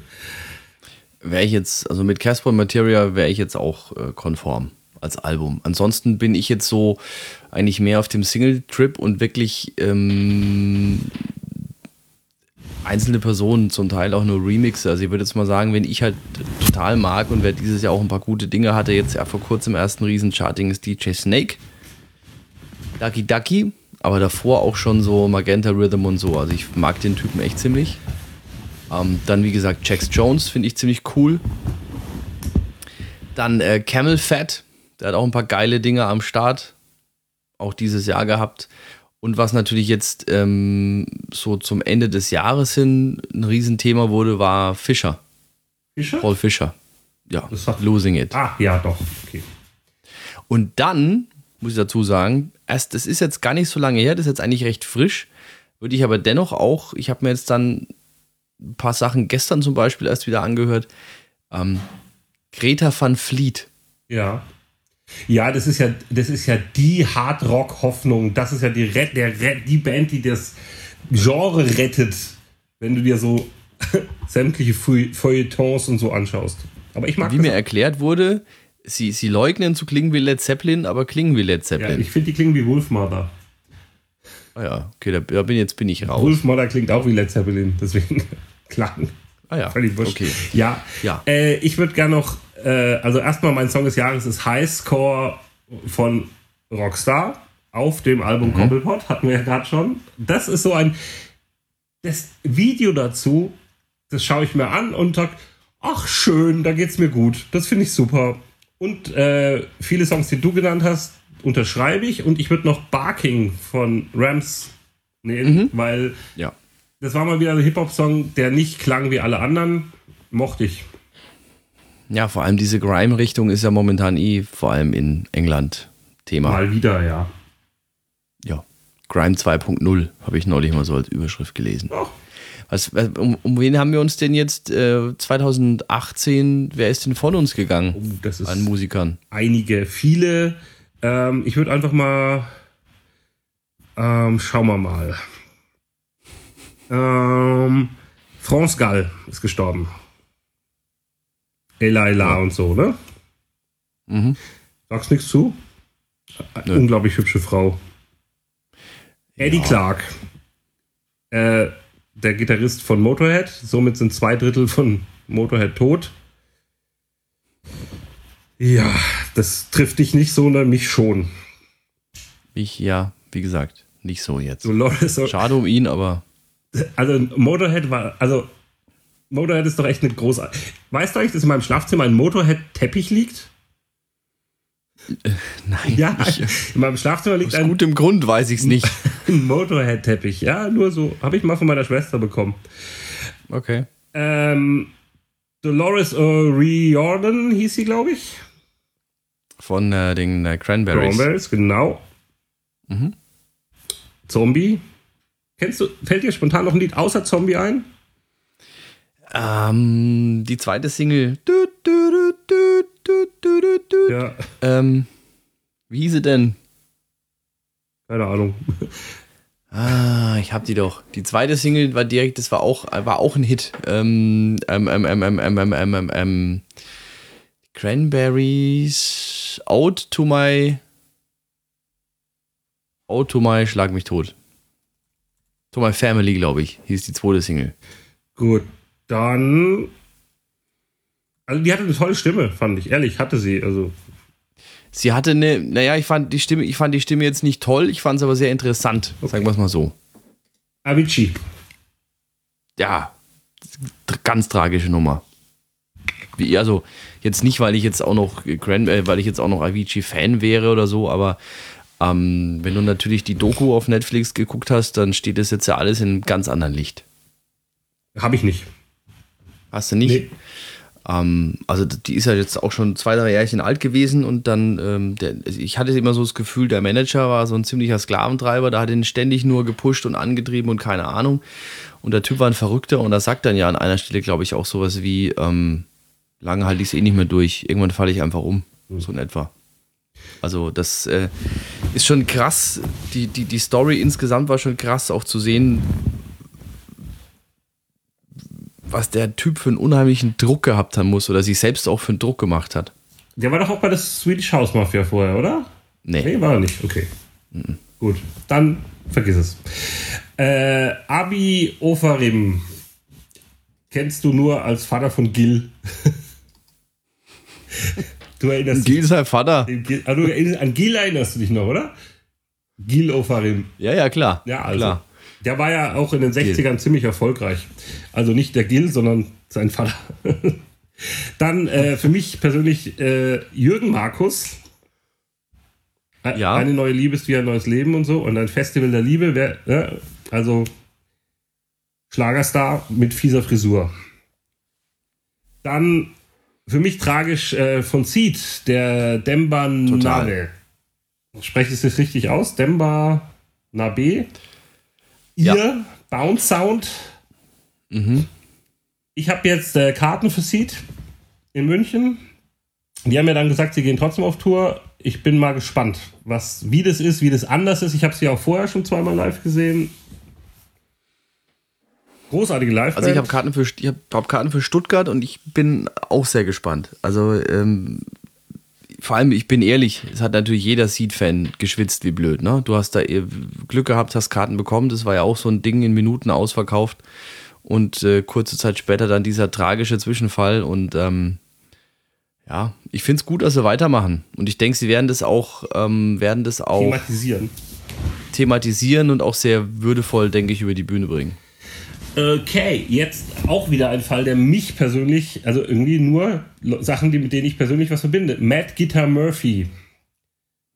Wäre ich jetzt, also mit Casper Materia wäre ich jetzt auch äh, konform als Album. Ansonsten bin ich jetzt so eigentlich mehr auf dem Single-Trip und wirklich ähm, einzelne Personen, zum Teil auch nur Remixe. Also ich würde jetzt mal sagen, wenn ich halt total mag und wer dieses Jahr auch ein paar gute Dinge hatte, jetzt ja vor kurzem ersten Riesencharting ist DJ Snake. Ducky Ducky, aber davor auch schon so Magenta Rhythm und so. Also ich mag den Typen echt ziemlich. Ähm, dann, wie gesagt, Jax Jones finde ich ziemlich cool. Dann äh, Camel Fat, der hat auch ein paar geile Dinge am Start. Auch dieses Jahr gehabt. Und was natürlich jetzt ähm, so zum Ende des Jahres hin ein Riesenthema wurde, war Fischer. Fischer? Paul Fischer. Ja, Losing It. Ah, ja, doch. Okay. Und dann, muss ich dazu sagen, erst, das ist jetzt gar nicht so lange her, das ist jetzt eigentlich recht frisch, würde ich aber dennoch auch, ich habe mir jetzt dann ein paar Sachen gestern zum Beispiel erst wieder angehört, ähm, Greta van Fleet. Ja. Ja, das ist ja, das ist ja die Hardrock-Hoffnung. Das ist ja die, Ret der, die Band, die das Genre rettet, wenn du dir so [laughs] sämtliche Feu- Feuilletons und so anschaust. Aber ich mag Wie mir erklärt wurde, sie, sie leugnen zu klingen wie Led Zeppelin, aber klingen wie Led ja, Zeppelin. ich finde, die klingen wie Wolfmother. ah ja, okay, da bin, jetzt bin ich raus. Wolfmother klingt auch wie Led Zeppelin, deswegen klang. ah ja, Völlig wurscht. okay. Ja, Ja. Äh, ich würde gerne noch, äh, also erstmal mein Song des Jahres ist Highscore von Rockstar auf dem Album Koppelpot, hatten wir ja gerade schon. Das ist so ein, das Video dazu, das schaue ich mir an und sag, ach schön, da geht's mir gut. Das finde ich super. Und äh, viele Songs, die du genannt hast, unterschreibe ich. Und ich würde noch Barking von Rams nehmen, weil Ja. Das war mal wieder ein Hip-Hop-Song, der nicht klang wie alle anderen. Mochte ich. ja, vor allem diese Grime-Richtung ist ja momentan eh vor allem in England Thema. Mal wieder, ja. Ja. Grime 2.0 habe ich neulich mal so als Überschrift gelesen. Oh, Was, um, um wen haben wir uns denn jetzt äh, 2018, wer ist denn von uns gegangen oh, das ist an Musikern? einige, viele. Ähm, ich würde einfach mal. Ähm, schauen wir mal. Ähm, France Gall ist gestorben. Elila und so, ne? Mhm. Sagst nichts zu? Nö. Unglaublich hübsche Frau. Eddie Ja. Clark. Äh, der Gitarrist von Motorhead. Somit sind zwei Drittel von Motorhead tot. Ja, das trifft dich nicht so, sondern mich schon. Ich, ja, wie gesagt, nicht so jetzt. So, Schade um ihn, aber Also Motorhead war, also Motorhead ist doch echt eine große. Weißt du eigentlich, dass in meinem Schlafzimmer ein Motorhead-Teppich liegt? Äh, nein. Ja, in meinem Schlafzimmer liegt Aus ein, gutem Grund weiß ich es nicht. [laughs] ein Motorhead-Teppich. Ja, nur so. Habe ich mal von meiner Schwester bekommen. Okay. Ähm, Dolores O'Riordan hieß sie, glaube ich. Von äh, den äh, Cranberries. Cranberries, genau. Mhm. Zombie. Kennst du, fällt dir spontan noch ein Lied außer Zombie ein? Ähm, die zweite Single. Du, du, du, ja. Ähm, wie hieß sie denn? Keine Ahnung. Ah, ich hab die doch. Die zweite Single war direkt, das war auch, war auch ein Hit. Ähm, ähm, ähm, ähm, ähm, ähm, ähm, ähm, ähm, ähm. Cranberries Out to my Out to my Schlag mich tot. To my Family, glaube ich, hieß die zweite Single. Gut, dann. Also, die hatte eine tolle Stimme, fand ich. Ehrlich, hatte sie. Also, Sie hatte eine, naja, ich fand die Stimme, ich fand die Stimme jetzt nicht toll, ich fand es aber sehr interessant, sagen wir es mal so. Avicii. ja, ganz tragische Nummer. Wie, also, jetzt nicht, weil ich jetzt auch noch Gran äh, weil ich jetzt auch noch Avicii-Fan wäre oder so, aber ähm, wenn du natürlich die Doku auf Netflix geguckt hast, dann steht das jetzt ja alles in einem ganz anderen Licht. Habe ich nicht. Hast du nicht? Nee. Ähm, also die ist ja jetzt auch schon zwei, drei Jährchen alt gewesen und dann, ähm, der, ich hatte immer so das Gefühl, der Manager war so ein ziemlicher Sklaventreiber, da hat ihn ständig nur gepusht und angetrieben und keine Ahnung. Und der Typ war ein Verrückter und er sagt dann ja an einer Stelle, glaube ich, auch sowas wie, ähm, lange halte ich es eh nicht mehr durch, irgendwann falle ich einfach um, so in etwa. Also das äh, ist schon krass, die, die, die Story insgesamt war schon krass, auch zu sehen, was der Typ für einen unheimlichen Druck gehabt haben muss oder sich selbst auch für einen Druck gemacht hat. Der war doch auch bei der Swedish House Mafia vorher, oder? Nee. Nee, war er nicht. Okay. Gut, dann vergiss es. Äh, Abi Ofarim kennst du nur als Vater von Gil. [laughs] du erinnerst Gil sein Vater. dich. Gil, ah, du erinnerst, an Gil erinnerst du dich noch, oder? Gil Ofarim. Ja, ja, klar. Ja, also. klar. Der war ja auch in den 60ern ziemlich erfolgreich. Also nicht der Gil, sondern sein Vater. [laughs] Dann äh, für mich persönlich äh, Jürgen Markus. Ä- Ja. Eine neue Liebe ist wie ein neues Leben und so. Und ein Festival der Liebe. Wer, ne? Also Schlagerstar mit fieser Frisur. Dann für mich tragisch äh, von Seed, der Demba. Nabe. Spreche ich das richtig aus? Demba Nabe. Ihr Ja. Bounce Sound. Mhm. Ich habe jetzt äh, Karten für Seed in München. Die haben mir dann gesagt, sie gehen trotzdem auf Tour. Ich bin mal gespannt, was, wie das ist, wie das anders ist. Ich habe sie auch vorher schon zweimal live gesehen. Großartige live Also ich habe Karten für ich hab, hab Karten für Stuttgart und ich bin auch sehr gespannt. Also ähm, vor allem, ich bin ehrlich, es hat natürlich jeder Seed-Fan geschwitzt wie blöd. Ne? Du hast da eh Glück gehabt, hast Karten bekommen. Das war ja auch so ein Ding in Minuten ausverkauft. Und äh, kurze Zeit später dann dieser tragische Zwischenfall. Und ähm, ja, ich finde es gut, dass sie weitermachen. Und ich denke, sie werden das auch, ähm, werden das auch thematisieren. thematisieren und auch sehr würdevoll, denke ich, über die Bühne bringen. Okay, jetzt auch wieder ein Fall, der mich persönlich, also irgendwie nur Sachen, die, mit denen ich persönlich was verbinde. Matt Guitar Murphy,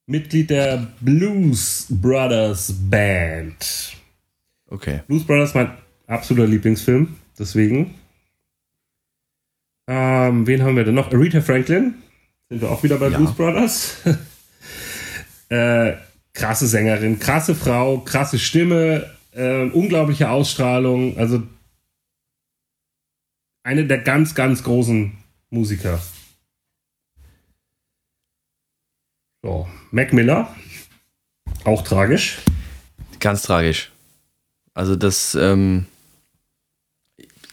Mitglied der Blues Brothers Band. Okay. Blues Brothers mein absoluter Lieblingsfilm, deswegen. Ähm, wen haben wir denn noch? Aretha Franklin. Sind wir auch wieder bei Ja. Blues Brothers. [laughs] äh, krasse Sängerin, krasse Frau, krasse Stimme, äh, unglaubliche Ausstrahlung. Also eine der ganz, ganz großen Musiker. So, Mac Miller. Auch tragisch. Ganz tragisch. Also das, ähm,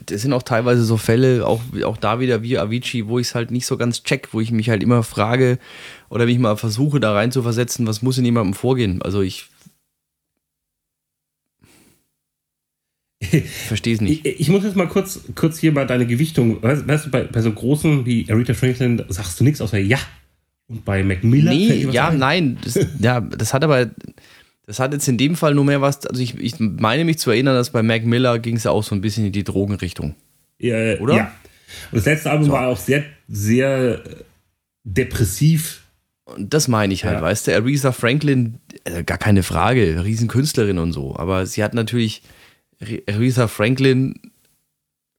das sind auch teilweise so Fälle, auch, auch da wieder wie Avicii, wo ich es halt nicht so ganz check, wo ich mich halt immer frage oder mich mal versuche da rein zu versetzen, was muss in jemandem vorgehen. Also ich verstehe es nicht. Ich, ich muss jetzt mal kurz, kurz hier mal deine Gewichtung. Weißt, weißt du, bei, bei so großen wie Aretha Franklin sagst du nichts außer ja. Und bei Mac Miller. fällt Nee, ja, ein? nein. Das, [laughs] ja, das hat aber, Das hat jetzt in dem Fall nur mehr was, also ich, ich meine mich zu erinnern, dass bei Mac Miller ging es ja auch so ein bisschen in die Drogenrichtung. Ja, Oder? Ja. Und das letzte Album so. war auch sehr, sehr depressiv. Und das meine ich halt, ja. weißt du, Aretha Franklin, äh, gar keine Frage, Riesenkünstlerin und so, aber sie hat natürlich, Aretha Franklin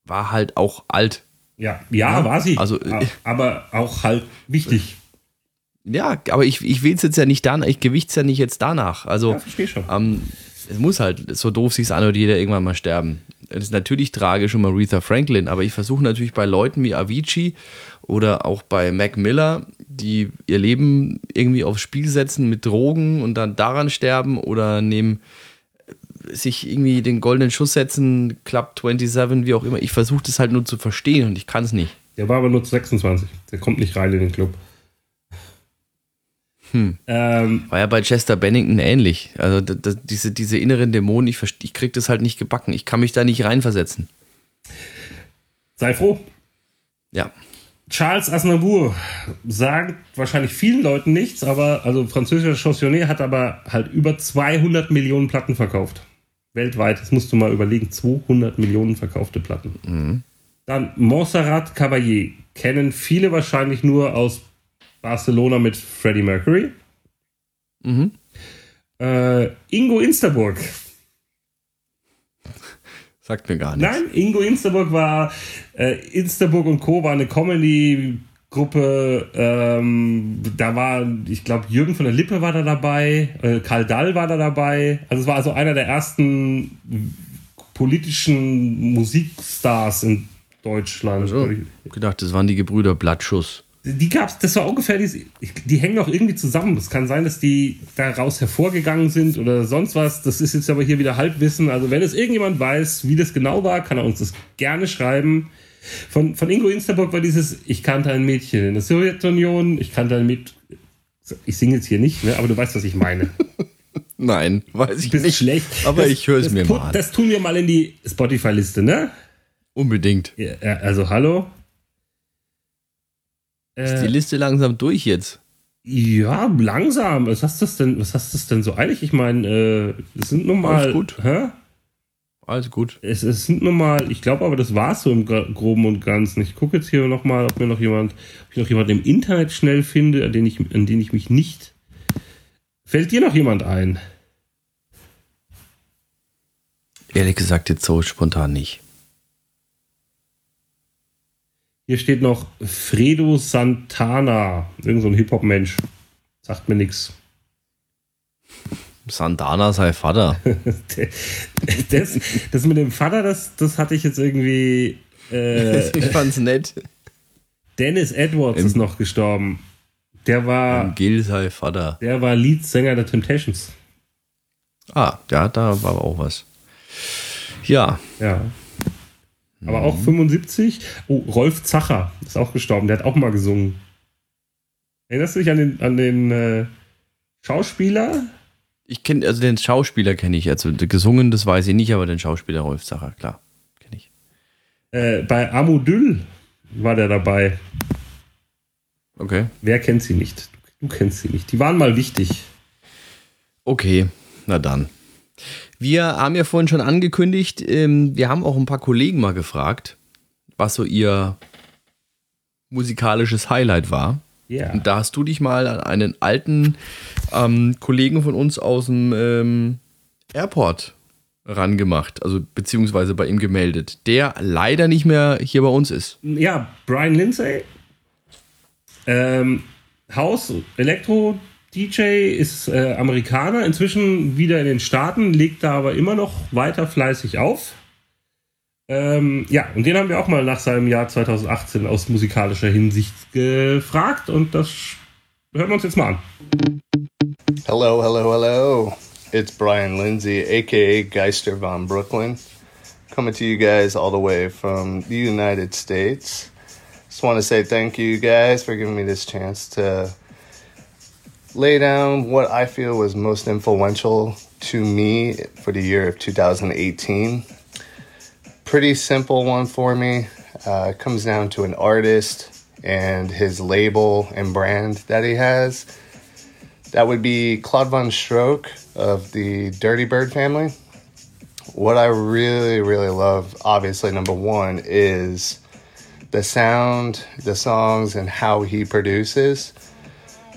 war halt auch alt. Ja, ja, ja war sie. Also, aber auch halt wichtig. Ja, aber ich, ich will es jetzt ja nicht danach, ich gewichte es ja nicht jetzt danach. Also, ja, verstehe schon. Ähm, es muss halt, so doof sich an, wird jeder irgendwann mal sterben. Es ist natürlich tragisch um Aretha Franklin, aber ich versuche natürlich bei Leuten wie Avicii oder auch bei Mac Miller, die ihr Leben irgendwie aufs Spiel setzen mit Drogen und dann daran sterben oder nehmen sich irgendwie den goldenen Schuss setzen, Club 27, wie auch immer. Ich versuche das halt nur zu verstehen und ich kann es nicht. Der war aber nur 26. Der kommt nicht rein in den Club. Hm. Ähm, War ja bei Chester Bennington ähnlich. Also das, diese, diese inneren Dämonen, ich, ich krieg das halt nicht gebacken. Ich kann mich da nicht reinversetzen. Sei froh. Ja. Charles Aznavour sagt wahrscheinlich vielen Leuten nichts, aber also französischer Chansonnier hat aber halt über 200 Millionen Platten verkauft. Weltweit, das musst du mal überlegen, 200 Millionen verkaufte Platten. Mhm. Dann Montserrat Caballé kennen viele wahrscheinlich nur aus Barcelona mit Freddie Mercury. Mhm. Äh, Ingo Insterburg. Sagt mir gar nichts. Nein, Ingo Insterburg war äh, Insterburg und Co. war eine Comedy Gruppe, ähm, da war, ich glaube, Jürgen von der Lippe war da dabei, äh, Karl Dall war da dabei. Also es war also einer der ersten politischen Musikstars in Deutschland. Also, ich gedacht, das waren die Gebrüder Blattschuss. Die gab's, das war ungefähr, die, die hängen auch irgendwie zusammen. Es kann sein, dass die daraus hervorgegangen sind oder sonst was. Das ist jetzt aber hier wieder Halbwissen. Also wenn es irgendjemand weiß, wie das genau war, kann er uns das gerne schreiben. Von, von Ingo Insterburg war dieses, ich kannte ein Mädchen in der Sowjetunion, ich kannte ein Mädchen. Ich singe jetzt hier nicht, ne? aber du weißt, was ich meine. [laughs] Nein, weiß ich nicht. schlecht. Aber das, ich höre es mir mal an. Das tun wir mal in die Spotify-Liste, ne? Unbedingt. Ja, also hallo. Ist die äh, Liste langsam durch jetzt? Ja, langsam. Was hast du denn, was hast du denn so eilig? Ich meine, äh, sind nun mal. Alles gut. Hä? Alles gut. Es, es sind nun mal, ich glaube aber, das war es so im Groben und Ganzen. Ich gucke jetzt hier nochmal, ob mir noch jemand, ob ich noch jemanden im Internet schnell finde, an den ich, an den ich mich nicht. Fällt dir noch jemand ein? Ehrlich gesagt, jetzt so spontan nicht. Hier steht noch Fredo Santana, irgend so ein Hip-Hop-Mensch. Sagt mir nichts. Santana sei Vater. [laughs] das, das mit dem Vater, das, das hatte ich jetzt irgendwie. Äh, [laughs] ich fand's nett. Dennis Edwards Im, ist noch gestorben. Der war. Gil sei Vater. Der war Leadsänger der Temptations. Ah, ja, da war auch was. Ja. Ja. Aber auch 75. Oh, Rolf Zacher ist auch gestorben. Der hat auch mal gesungen. Erinnerst du dich an den, an den äh, Schauspieler? Ich kenne, also den Schauspieler kenne ich. Also gesungen, das weiß ich nicht, aber den Schauspieler Rolf Zacher, klar, kenne ich. Äh, bei Amudyl war der dabei. Okay. Wer kennt sie nicht? Du kennst sie nicht. Die waren mal wichtig. Okay, na dann. Wir haben ja vorhin schon angekündigt, ähm, wir haben auch ein paar Kollegen mal gefragt, was so ihr musikalisches Highlight war. Yeah. Und da hast du dich mal an einen alten ähm, Kollegen von uns aus dem ähm, Airport rangemacht, also beziehungsweise bei ihm gemeldet, der leider nicht mehr hier bei uns ist. Ja, Brian Lindsay. Ähm, Haus, Elektro, DJ ist äh, Amerikaner, inzwischen wieder in den Staaten, legt da aber immer noch weiter fleißig auf. Ähm, ja, und den haben wir auch mal nach seinem Jahr 2018 aus musikalischer Hinsicht gefragt und das hören wir uns jetzt mal an. Hello, hello, hello. It's Brian Lindsay, aka Geister von Brooklyn, coming to you guys all the way from the United States. Just want to say thank you guys for giving me this chance to lay down what I feel was most influential to me for the year of 2018. Pretty simple one for me. Uh, comes down to an artist and his label and brand that he has. that would be Claude Von Stroke of the Dirty Bird family. What I really, really love, obviously, number one, is the sound, the songs, and how he produces.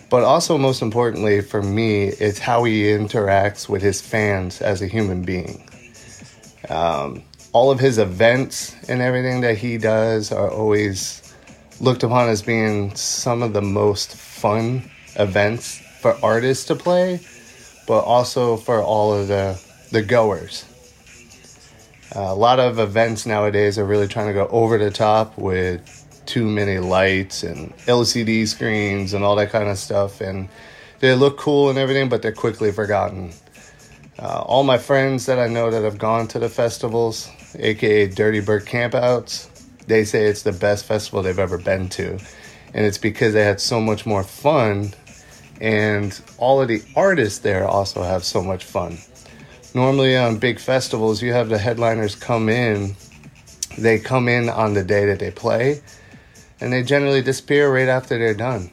But also, most importantly for me, it's how he interacts with his fans as a human being. Um, all of his events and everything that he does are always looked upon as being some of the most fun events for artists to play, but also for all of the, the goers. Uh, a lot of events nowadays are really trying to go over the top with too many lights and LCD screens and all that kind of stuff. And they look cool and everything, but they're quickly forgotten. Uh, all my friends that I know that have gone to the festivals, aka Dirty Bird Campouts, they say it's the best festival they've ever been to. And it's because they had so much more fun, and all of the artists there also have so much fun. Normally, on big festivals, you have the headliners come in, they come in on the day that they play, and they generally disappear right after they're done.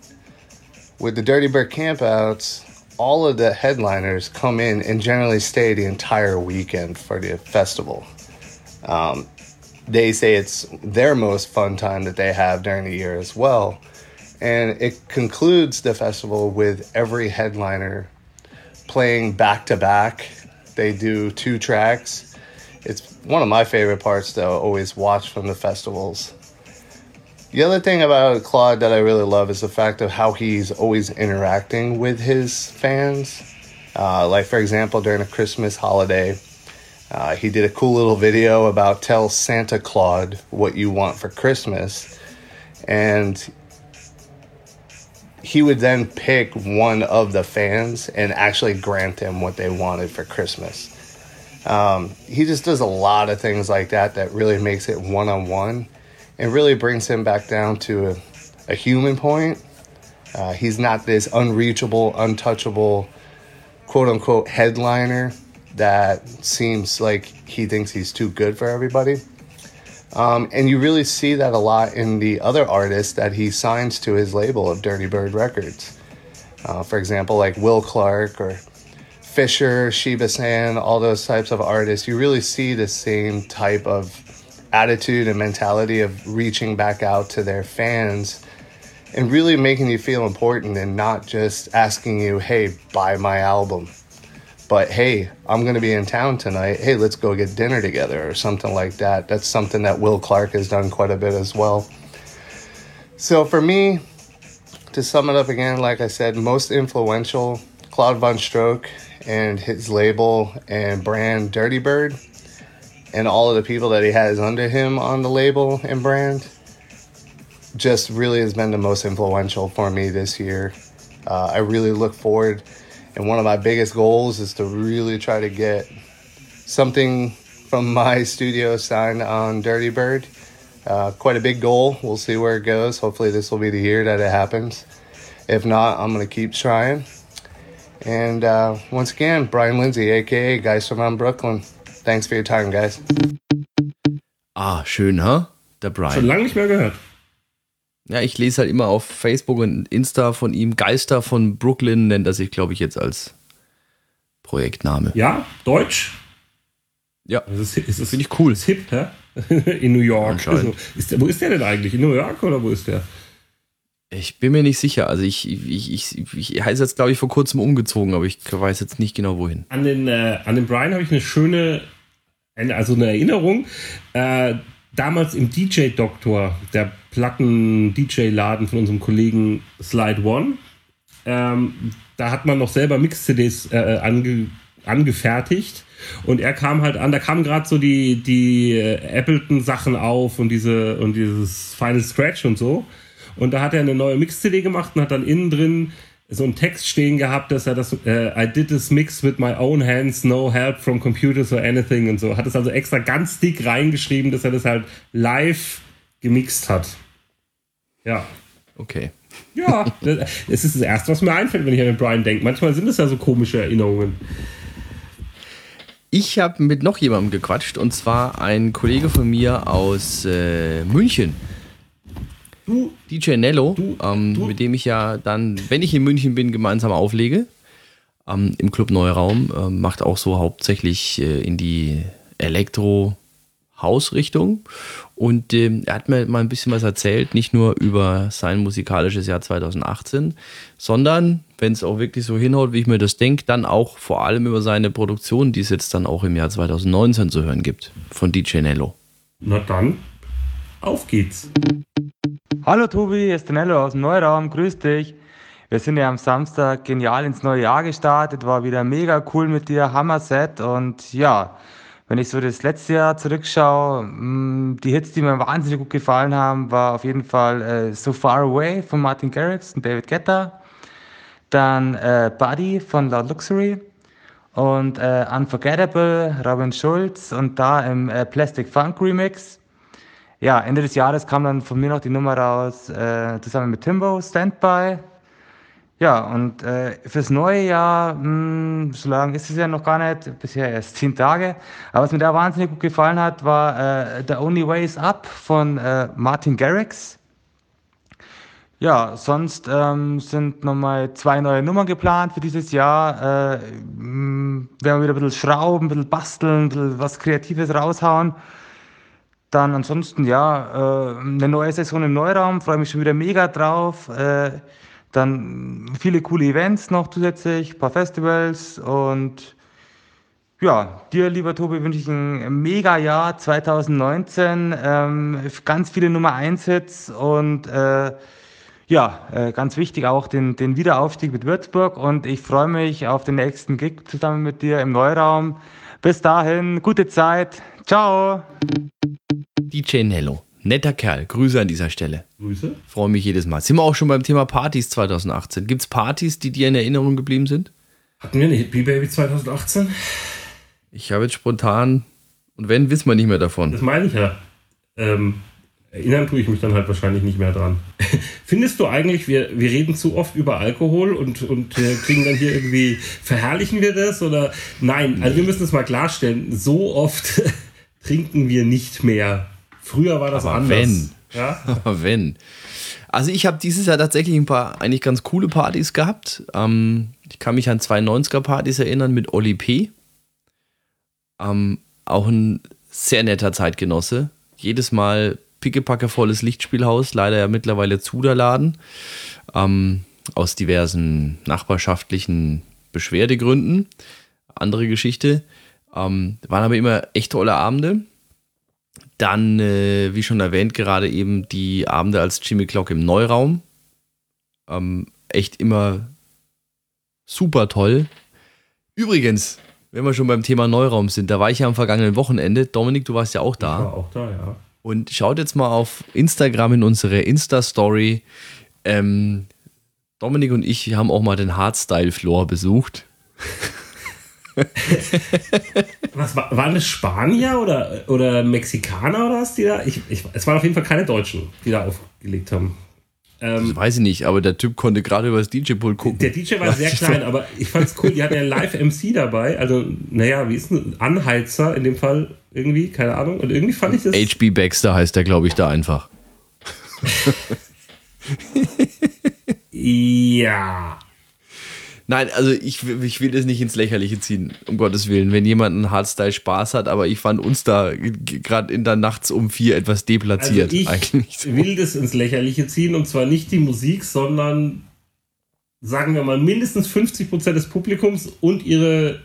With the Dirty Bird Campouts, all of the headliners come in and generally stay the entire weekend for the festival. Um, they say it's their most fun time that they have during the year as well. And it concludes the festival with every headliner playing back to back. They do two tracks. It's one of my favorite parts to always watch from the festivals. The other thing about Claude that I really love is the fact of how he's always interacting with his fans. Uh, like, for example, during a Christmas holiday, uh, he did a cool little video about tell Santa Claude what you want for Christmas. And he would then pick one of the fans and actually grant them what they wanted for Christmas. Um, he just does a lot of things like that that really makes it one on one and really brings him back down to a, a human point. Uh, he's not this unreachable, untouchable, quote unquote headliner that seems like he thinks he's too good for everybody. Um, and you really see that a lot in the other artists that he signs to his label of Dirty Bird Records. Uh, for example, like Will Clark or Fisher, Shiba San, all those types of artists, you really see the same type of attitude and mentality of reaching back out to their fans and really making you feel important and not just asking you, hey, buy my album. But hey, I'm going to be in town tonight. Hey, let's go get dinner together or something like that. That's something that Will Clark has done quite a bit as well. So for me, to sum it up again, like I said, most influential, Claude Von Stroke and his label and brand Dirty Bird and all of the people that he has under him on the label and brand just really has been the most influential for me this year. Uh, I really look forward, and one of my biggest goals is to really try to get something from my studio signed on Dirty Bird. Uh, quite a big goal. We'll see where it goes. Hopefully, this will be the year that it happens. If not, I'm going to keep trying. And uh, once again, Brian Lindsay, aka Guys from Brooklyn. Thanks for your time, guys. Ah, schön, ha? Huh? Der Brian. Schon lange nicht mehr gehört. Ja, ich lese halt immer auf Facebook und Insta von ihm. Geister von Brooklyn nennt er sich, glaube ich, jetzt als Projektname. Ja, Deutsch. Ja, das ist, ist, finde ich cool. Ist hip, hä? [laughs] In New York. Also, ist der, wo ist der denn eigentlich? In New York oder wo ist der? Ich bin mir nicht sicher. Also ich, ich, ich, ich heiße jetzt, glaube ich, vor kurzem umgezogen, aber ich weiß jetzt nicht genau wohin. An den, äh, an den Brian habe ich eine schöne, also eine Erinnerung. Äh, damals im DJ-Doktor, der Platten-DJ-Laden von unserem Kollegen Slide One, ähm, da hat man noch selber Mix-CDs äh, ange, angefertigt. Und er kam halt an, da kamen gerade so die, die äh, Appleton-Sachen auf und diese und dieses Final Scratch und so. Und da hat er eine neue Mix-CD gemacht und hat dann innen drin so einen Text stehen gehabt, dass er das, äh, I did this mix with my own hands, no help from computers or anything und so. Hat es also extra ganz dick reingeschrieben, dass er das halt live gemixt hat. Ja. Okay. Ja, [laughs] es ist das Erste, was mir einfällt, wenn ich an den Brian denke. Manchmal sind es ja so komische Erinnerungen. Ich habe mit noch jemandem gequatscht und zwar ein Kollege von mir aus äh, München Du, DJ Nello, du, ähm, du. mit dem ich ja dann, wenn ich in München bin, gemeinsam auflege. Ähm, Im Club Neuraum. Äh, macht auch so hauptsächlich äh, in die Elektro-Hausrichtung. Und ähm, er hat mir mal ein bisschen was erzählt, nicht nur über sein musikalisches Jahr 2018, sondern, wenn es auch wirklich so hinhaut, wie ich mir das denke, dann auch vor allem über seine Produktion, die es jetzt dann auch im Jahr 2019 zu hören gibt, von DJ Nello. Na dann, auf geht's. Hallo Tobi, hier ist Nello aus dem Neuraum, grüß dich. Wir sind ja am Samstag genial ins neue Jahr gestartet, war wieder mega cool mit dir, Hammer-Set und ja, wenn ich so das letzte Jahr zurückschaue, mm, die Hits, die mir wahnsinnig gut gefallen haben, war auf jeden Fall äh, So Far Away von Martin Garrix und David Guetta, dann äh, Buddy von Loud Luxury. Und äh, Unforgettable, Robin Schulz. Und da im äh, Plastic Funk Remix ja, Ende des Jahres kam dann von mir noch die Nummer raus, äh, zusammen mit Timbo, Standby. Ja, und äh, fürs neue Jahr, mh, hm, so lange ist es ja noch gar nicht, bisher erst zehn Tage. Aber was mir da wahnsinnig gut gefallen hat, war äh, The Only Way is Up von äh, Martin Garrix. Ja, sonst ähm, sind nochmal zwei neue Nummern geplant für dieses Jahr. Äh, hm, werden wir wieder ein bisschen schrauben, ein bisschen basteln, ein bisschen was Kreatives raushauen. Dann ansonsten, ja, äh, eine neue Saison im Neuraum, freue mich schon wieder mega drauf. Äh, dann viele coole Events noch zusätzlich, ein paar Festivals und ja, dir, lieber Tobi, wünsche ich ein mega Jahr 2019, ähm, ganz viele Nummer 1 Hits und äh, ja, äh, ganz wichtig auch den, den Wiederaufstieg mit Würzburg und ich freue mich auf den nächsten Gig zusammen mit dir im Neuraum. Bis dahin, gute Zeit. Ciao. DJ Nello. Netter Kerl. Grüße an dieser Stelle. Grüße. Freue mich jedes Mal. Sind wir auch schon beim Thema Partys 2018. Gibt es Partys, die dir in Erinnerung geblieben sind? Hatten wir eine Hit Baby 2018? Ich habe jetzt spontan, und wenn, wissen wir nicht mehr davon. Das meine ich ja. Ähm, erinnern tue ich mich dann halt wahrscheinlich nicht mehr dran. [laughs] Findest du eigentlich, wir, wir reden zu oft über Alkohol und, und kriegen dann hier irgendwie, verherrlichen wir das oder nein, also wir müssen es mal klarstellen, so oft trinken wir nicht mehr. Früher war das Aber anders. Wenn. Ja? [laughs] Aber wenn. Also ich habe dieses Jahr tatsächlich ein paar eigentlich ganz coole Partys gehabt. Ähm, ich kann mich an zwei 90er-Partys erinnern mit Oli P. Ähm, auch ein sehr netter Zeitgenosse. Jedes Mal pickepackevolles Lichtspielhaus, leider ja mittlerweile zu der Laden. Ähm, aus diversen nachbarschaftlichen Beschwerdegründen. Andere Geschichte. Ähm, waren aber immer echt tolle Abende. Dann, äh, wie schon erwähnt, gerade eben die Abende als Jimmy Clock im Neuraum. Ähm, echt immer super toll. Übrigens, wenn wir schon beim Thema Neuraum sind, da war ich ja am vergangenen Wochenende. Dominik, du warst ja auch da. Ich war auch da, ja. Und schaut jetzt mal auf Instagram in unsere Insta-Story. Ähm, Dominik und ich haben auch mal den Hardstyle-Floor besucht. [laughs] was war, waren das Spanier oder, oder Mexikaner oder was die da? Ich, ich, es waren auf jeden Fall keine Deutschen, die da aufgelegt haben. Ähm, das weiß ich nicht, aber der Typ konnte gerade über das DJ-Pult gucken. Der DJ war sehr klein, aber ich fand's cool. Die hatten ja Live-MC dabei. Also, naja, wie ist ein Anheizer in dem Fall irgendwie? Keine Ahnung. Und irgendwie fand ich das. HB Baxter heißt der, glaube ich, da einfach. ja. Nein, also ich, ich will das nicht ins Lächerliche ziehen, um Gottes Willen. Wenn jemand einen Hardstyle Spaß hat, aber ich fand uns da gerade in der Nachts um vier etwas deplatziert. Also ich eigentlich so. [laughs] will das ins Lächerliche ziehen und zwar nicht die Musik, sondern sagen wir mal mindestens 50 Prozent des Publikums und ihre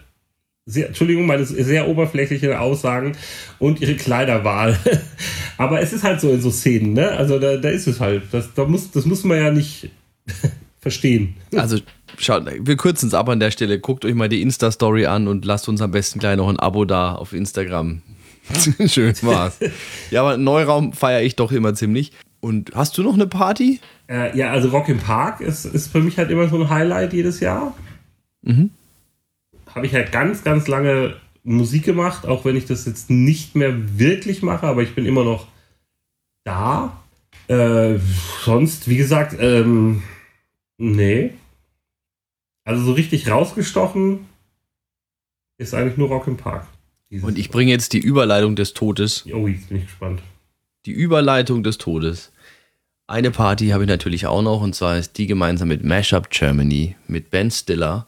sehr, Entschuldigung, meine sehr oberflächliche Aussagen und ihre Kleiderwahl. [laughs] Aber es ist halt so in so Szenen, ne? Also da, da ist es halt. Das, da muss, das muss man ja nicht [laughs] verstehen. Also schaut, wir kürzen es ab an der Stelle. Guckt euch mal die Insta-Story an und lasst uns am besten gleich noch ein Abo da auf Instagram. [laughs] Schön war's. Ja, aber Neuraum feiere ich doch immer ziemlich. Und hast du noch eine Party? Äh, ja, also Rock im Park ist, ist für mich halt immer so ein Highlight jedes Jahr. Mhm. Habe ich halt ganz, ganz lange Musik gemacht, auch wenn ich das jetzt nicht mehr wirklich mache, aber ich bin immer noch da. Äh, sonst, wie gesagt, ähm, nee. Also so richtig rausgestochen ist eigentlich nur Rock im Park. Und ich bringe jetzt die Überleitung des Todes. Oh, jetzt bin ich gespannt. Die Überleitung des Todes. Eine Party habe ich natürlich auch noch und zwar ist die gemeinsam mit Mashup Germany, mit Ben Stiller,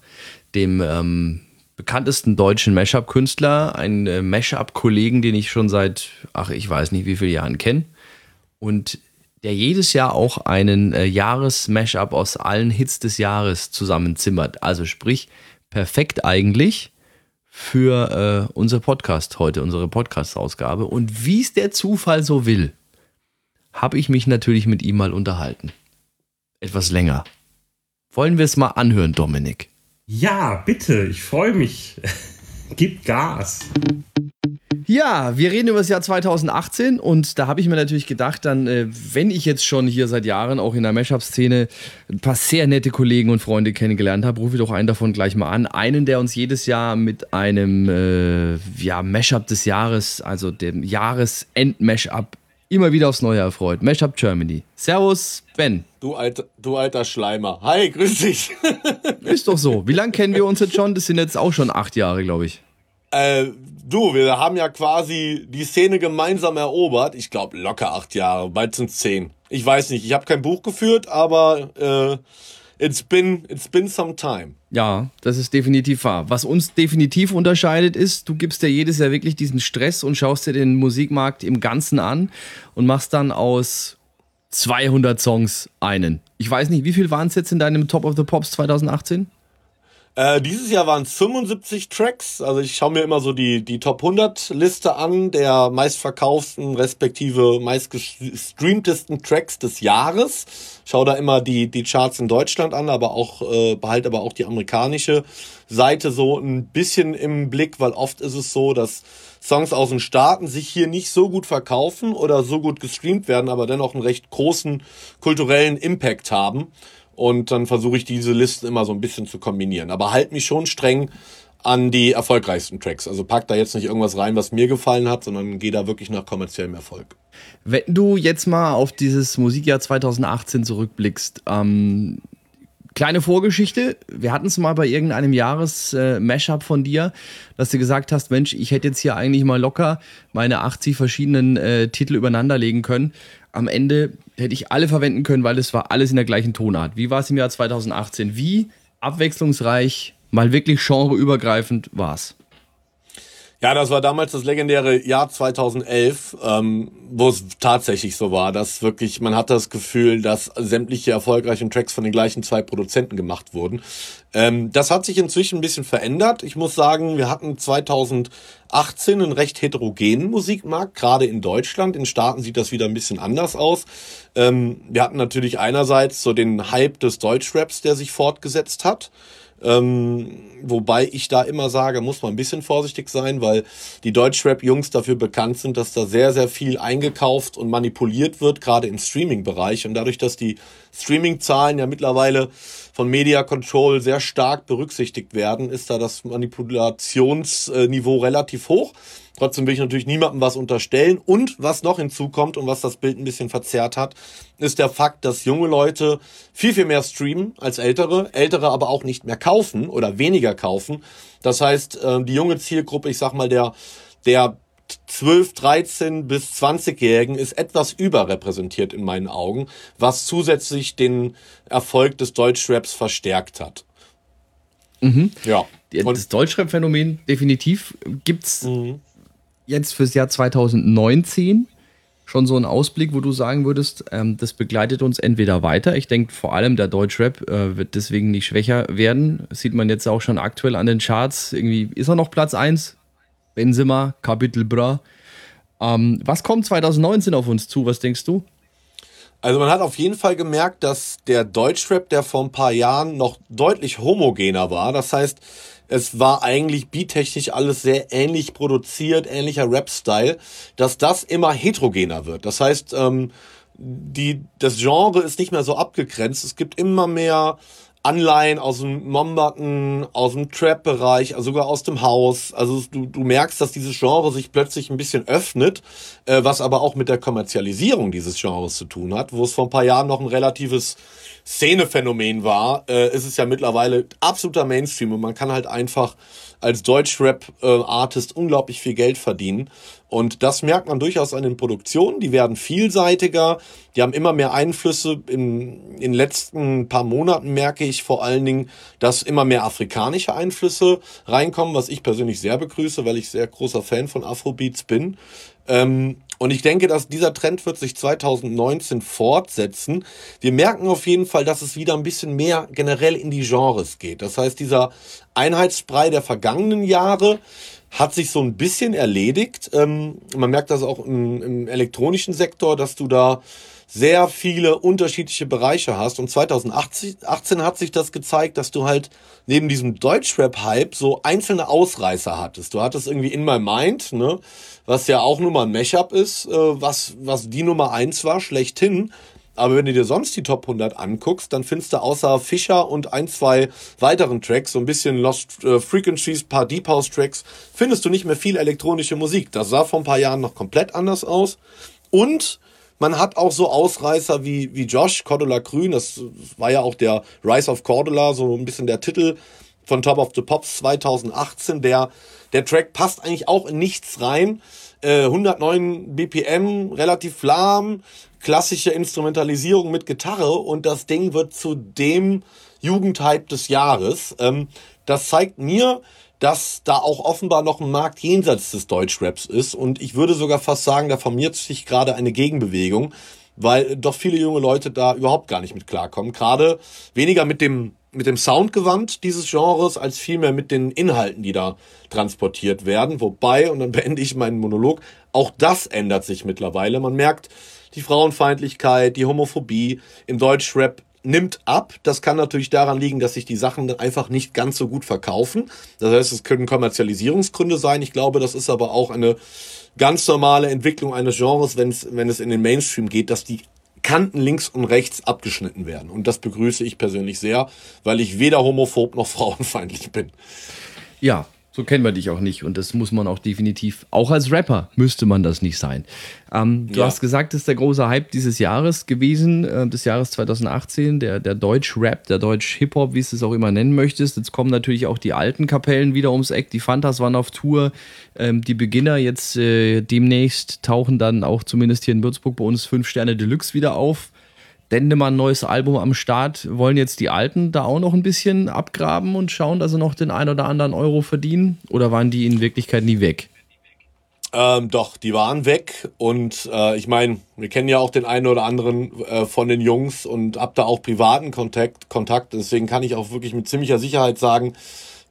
dem ähm, bekanntesten deutschen Mashup-Künstler, einen äh, Mashup-Kollegen, den ich schon seit, ach, ich weiß nicht wie viele Jahren kenne. Und der jedes Jahr auch einen äh, Jahres-Mashup aus allen Hits des Jahres zusammenzimmert. Also sprich, perfekt eigentlich für äh, unser Podcast heute, unsere Podcast-Ausgabe. Und wie es der Zufall so will, habe ich mich natürlich mit ihm mal unterhalten. Etwas länger. Wollen wir es mal anhören, Dominik? Ja, bitte, ich freue mich. Gib Gas. Ja, wir reden über das Jahr 2018 und da habe ich mir natürlich gedacht, dann, äh, wenn ich jetzt schon hier seit Jahren auch in der Mashup-Szene ein paar sehr nette Kollegen und Freunde kennengelernt habe, rufe ich doch einen davon gleich mal an. Einen, der uns jedes Jahr mit einem äh, ja, Mashup des Jahres, also dem Jahresend-Mashup, immer wieder aufs Neue erfreut. Mashup Germany. Servus, Ben. Du alter, du alter Schleimer. Hi, grüß dich. [laughs] Ist doch so. Wie lange kennen wir uns jetzt schon? Das sind jetzt auch schon acht Jahre, glaube ich. Äh, du, wir haben ja quasi die Szene gemeinsam erobert. Ich glaube locker acht Jahre, bald sind zehn. Ich weiß nicht, ich habe kein Buch geführt, aber äh, it's been it's been some time. Ja, das ist definitiv wahr. Was uns definitiv unterscheidet ist, du gibst ja jedes Jahr wirklich diesen Stress und schaust dir den Musikmarkt im Ganzen an und machst dann aus 200 Songs einen. Ich weiß nicht, wie viel waren es jetzt in deinem Top of the Pops 2018? Äh, dieses Jahr waren es 75 Tracks. Also ich schaue mir immer so die, die Top 100 Liste an der meistverkauften respektive meistgestreamtesten Tracks des Jahres. Schau da immer die, die Charts in Deutschland an, aber auch, äh, behalte aber auch die amerikanische Seite so ein bisschen im Blick, weil oft ist es so, dass Songs aus den Staaten sich hier nicht so gut verkaufen oder so gut gestreamt werden, aber dennoch einen recht großen kulturellen Impact haben. Und dann versuche ich diese Listen immer so ein bisschen zu kombinieren. Aber halt mich schon streng an die erfolgreichsten Tracks. Also pack da jetzt nicht irgendwas rein, was mir gefallen hat, sondern geh da wirklich nach kommerziellem Erfolg. Wenn du jetzt mal auf dieses Musikjahr 2018 zurückblickst, ähm, kleine Vorgeschichte. Wir hatten es mal bei irgendeinem Jahres-Mashup äh, von dir, dass du gesagt hast, Mensch, ich hätte jetzt hier eigentlich mal locker meine 80 verschiedenen äh, Titel übereinander legen können am Ende hätte ich alle verwenden können, weil es war alles in der gleichen Tonart. Wie war es im Jahr 2018? Wie abwechslungsreich, mal wirklich genreübergreifend war es? Ja, das war damals das legendäre Jahr 2011, ähm, wo es tatsächlich so war, dass wirklich, man hat das Gefühl, dass sämtliche erfolgreichen Tracks von den gleichen zwei Produzenten gemacht wurden. Ähm, das hat sich inzwischen ein bisschen verändert. Ich muss sagen, wir hatten 2018 einen recht heterogenen Musikmarkt, gerade in Deutschland. In Staaten sieht das wieder ein bisschen anders aus. Ähm, wir hatten natürlich einerseits so den Hype des Deutschraps, der sich fortgesetzt hat. Ähm, wobei ich da immer sage, muss man ein bisschen vorsichtig sein, weil die Deutschrap-Jungs dafür bekannt sind, dass da sehr, sehr viel eingekauft und manipuliert wird, gerade im Streaming-Bereich. Und dadurch, dass die Streaming-Zahlen ja mittlerweile von Media Control sehr stark berücksichtigt werden, ist da das Manipulationsniveau relativ hoch. Trotzdem will ich natürlich niemandem was unterstellen. Und was noch hinzukommt und was das Bild ein bisschen verzerrt hat, ist der Fakt, dass junge Leute viel, viel mehr streamen als ältere, ältere aber auch nicht mehr kaufen oder weniger kaufen. Das heißt, äh, die junge Zielgruppe, ich sag mal, der, der 12, 13 bis 20-Jährigen ist etwas überrepräsentiert in meinen Augen, was zusätzlich den Erfolg des Deutschraps verstärkt hat. Mhm. Ja. Das Deutschrap-Phänomen definitiv gibt's mhm jetzt fürs Jahr 2019 schon so einen Ausblick, wo du sagen würdest, ähm, das begleitet uns entweder weiter. Ich denke vor allem der Deutschrap äh, wird deswegen nicht schwächer werden. Das sieht man jetzt auch schon aktuell an den Charts. Irgendwie ist er noch Platz 1. Benzema, Kapitel Bra. Ähm, was kommt 2019 auf uns zu? Was denkst du? Also man hat auf jeden Fall gemerkt, dass der Deutschrap, der vor ein paar Jahren noch deutlich homogener war, das heißt, es war eigentlich beattechnisch alles sehr ähnlich produziert, ähnlicher Rap-Style, dass das immer heterogener wird. Das heißt, ähm, die, das Genre ist nicht mehr so abgegrenzt. Es gibt immer mehr Anleihen aus dem Mombatten, aus dem Trap-Bereich, also sogar aus dem Haus. Also du, du merkst, dass dieses Genre sich plötzlich ein bisschen öffnet, äh, was aber auch mit der Kommerzialisierung dieses Genres zu tun hat, wo es vor ein paar Jahren noch ein relatives Szenephänomen war, äh, ist es ja mittlerweile absoluter Mainstream und man kann halt einfach als Deutschrap-Artist unglaublich viel Geld verdienen. Und das merkt man durchaus an den Produktionen. Die werden vielseitiger, die haben immer mehr Einflüsse. In, in den letzten paar Monaten merke ich vor allen Dingen, dass immer mehr afrikanische Einflüsse reinkommen, was ich persönlich sehr begrüße, weil ich sehr großer Fan von Afrobeats bin. Ähm, und ich denke, dass dieser Trend wird sich 2019 fortsetzen. Wir merken auf jeden Fall, dass es wieder ein bisschen mehr generell in die Genres geht. Das heißt, dieser Einheitsbrei der vergangenen Jahre hat sich so ein bisschen erledigt. Ähm, man merkt das auch im, im elektronischen Sektor, dass du da sehr viele unterschiedliche Bereiche hast. Und 2018 hat sich das gezeigt, dass du halt neben diesem Deutschrap-Hype so einzelne Ausreißer hattest. Du hattest irgendwie In My Mind, ne, was ja auch nur mal ein Mashup ist, äh, was, was die Nummer eins war, schlechthin. Aber wenn du dir sonst die Top 100 anguckst, dann findest du außer Fischer und ein, zwei weiteren Tracks, so ein bisschen Lost äh, Frequencies, paar Deep House Tracks, findest du nicht mehr viel elektronische Musik. Das sah vor ein paar Jahren noch komplett anders aus. Und man hat auch so Ausreißer wie, wie Josh, Cordula Grün, das war ja auch der Rise of Cordula, so ein bisschen der Titel von Top of the Pops 2018. Der, der Track passt eigentlich auch in nichts rein. Äh, 109 BPM, relativ lahm, klassische Instrumentalisierung mit Gitarre und das Ding wird zu dem Jugendhype des Jahres. Ähm, das zeigt mir, dass da auch offenbar noch ein Markt jenseits des Deutschraps ist. Und ich würde sogar fast sagen, da formiert sich gerade eine Gegenbewegung, weil doch viele junge Leute da überhaupt gar nicht mit klarkommen. Gerade weniger mit dem, mit dem Soundgewand dieses Genres, als vielmehr mit den Inhalten, die da transportiert werden. Wobei, und dann beende ich meinen Monolog, auch das ändert sich mittlerweile. Man merkt, die Frauenfeindlichkeit, die Homophobie im Deutschrap nimmt ab. Das kann natürlich daran liegen, dass sich die Sachen dann einfach nicht ganz so gut verkaufen. Das heißt, es können Kommerzialisierungsgründe sein. Ich glaube, das ist aber auch eine ganz normale Entwicklung eines Genres, wenn es, wenn es in den Mainstream geht, dass die Kanten links und rechts abgeschnitten werden. Und das begrüße ich persönlich sehr, weil ich weder homophob noch [laughs] frauenfeindlich bin. Ja, so kennen wir dich auch nicht und das muss man auch definitiv, auch als Rapper müsste man das nicht sein. Ähm, du ja. hast gesagt, das ist der große Hype dieses Jahres gewesen, äh, des Jahres 2018, der, der Deutsch-Rap, der Deutsch-Hip-Hop, wie du es auch immer nennen möchtest. Jetzt kommen natürlich auch die alten Kapellen wieder ums Eck, die Fantas waren auf Tour, ähm, die Beginner jetzt äh, demnächst tauchen dann auch zumindest hier in Würzburg bei uns fünf Sterne Deluxe wieder auf. Dendemann neues Album am Start. Wollen jetzt die Alten da auch noch ein bisschen abgraben und schauen, dass sie noch den ein oder anderen Euro verdienen? Oder waren die in Wirklichkeit nie weg? Ähm, doch, die waren weg und äh, ich meine, wir kennen ja auch den einen oder anderen äh, von den Jungs und hab da auch privaten Kontakt, Kontakt. Deswegen kann ich auch wirklich mit ziemlicher Sicherheit sagen,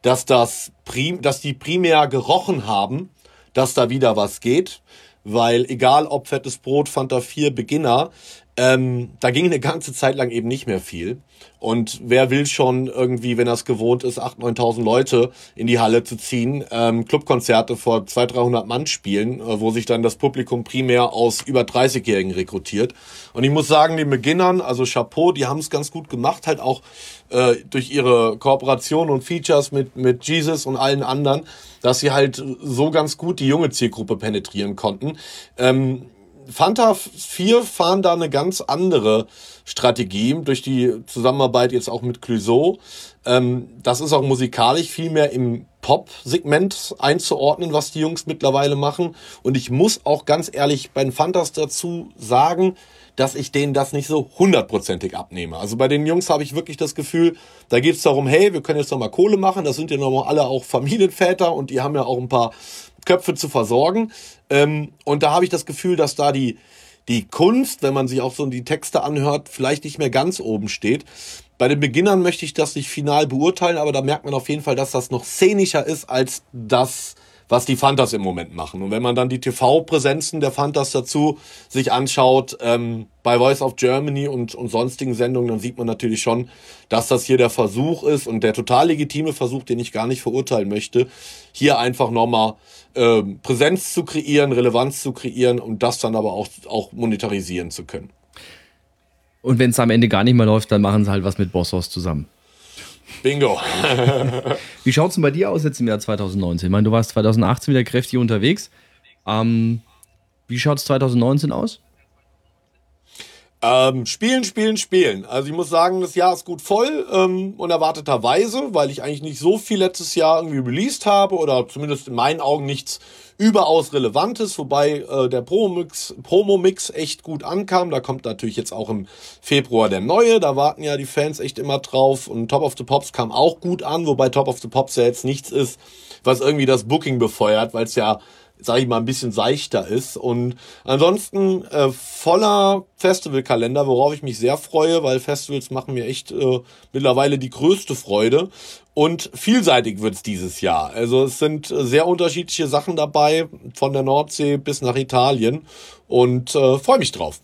dass das prim, dass die primär gerochen haben, dass da wieder was geht, weil egal ob fettes Brot, Fanta 4, Beginner, ähm, da ging eine ganze Zeit lang eben nicht mehr viel. Und wer will schon irgendwie, wenn es gewohnt ist, 8.000, 9.000 Leute in die Halle zu ziehen, ähm, Clubkonzerte vor 200, 300 Mann spielen, äh, wo sich dann das Publikum primär aus über 30-Jährigen rekrutiert. Und ich muss sagen, den Beginnern, also Chapeau, die haben es ganz gut gemacht, halt auch äh, durch ihre Kooperation und Features mit, mit Jesus und allen anderen, dass sie halt so ganz gut die junge Zielgruppe penetrieren konnten. Ähm, Fanta 4 fahren da eine ganz andere Strategie durch die Zusammenarbeit jetzt auch mit Clouseau. Ähm, das ist auch musikalisch viel mehr im Pop-Segment einzuordnen, was die Jungs mittlerweile machen. Und ich muss auch ganz ehrlich bei den Fantas dazu sagen, dass ich denen das nicht so hundertprozentig abnehme. Also bei den Jungs habe ich wirklich das Gefühl, da geht es darum, hey, wir können jetzt noch mal Kohle machen. Das sind ja noch mal alle auch Familienväter und die haben ja auch ein paar Köpfe zu versorgen. Ähm, und da habe ich das Gefühl, dass da die, die Kunst, wenn man sich auch so die Texte anhört, vielleicht nicht mehr ganz oben steht. Bei den Beginnern möchte ich das nicht final beurteilen, aber da merkt man auf jeden Fall, dass das noch szenischer ist als das, was die Fantas im Moment machen. Und wenn man dann die TV-Präsenzen der Fantas dazu sich anschaut, ähm, bei Voice of Germany und, und sonstigen Sendungen, dann sieht man natürlich schon, dass das hier der Versuch ist und der total legitime Versuch, den ich gar nicht verurteilen möchte, hier einfach nochmal äh, Präsenz zu kreieren, Relevanz zu kreieren und das dann aber auch, auch monetarisieren zu können. Und wenn es am Ende gar nicht mehr läuft, dann machen sie halt was mit Bossos zusammen. Bingo. [laughs] Wie schaut es denn bei dir aus jetzt im Jahr 2019? Ich meine, du warst 2018 wieder kräftig unterwegs. Ähm, wie schaut es 2019 aus? Ähm, spielen, spielen, spielen. Also ich muss sagen, das Jahr ist gut voll, ähm, unerwarteterweise, weil ich eigentlich nicht so viel letztes Jahr irgendwie released habe oder zumindest in meinen Augen nichts überaus Relevantes, wobei äh, der Promo-Mix Promo -Mix echt gut ankam. Da kommt natürlich jetzt auch im Februar der neue, da warten ja die Fans echt immer drauf und Top of the Pops kam auch gut an, wobei Top of the Pops ja jetzt nichts ist, was irgendwie das Booking befeuert, weil es ja sage ich mal, ein bisschen seichter ist. Und ansonsten äh, voller Festivalkalender, worauf ich mich sehr freue, weil Festivals machen mir echt äh, mittlerweile die größte Freude. Und vielseitig wird's dieses Jahr. Also es sind äh, sehr unterschiedliche Sachen dabei, von der Nordsee bis nach Italien. Und äh, freue mich drauf.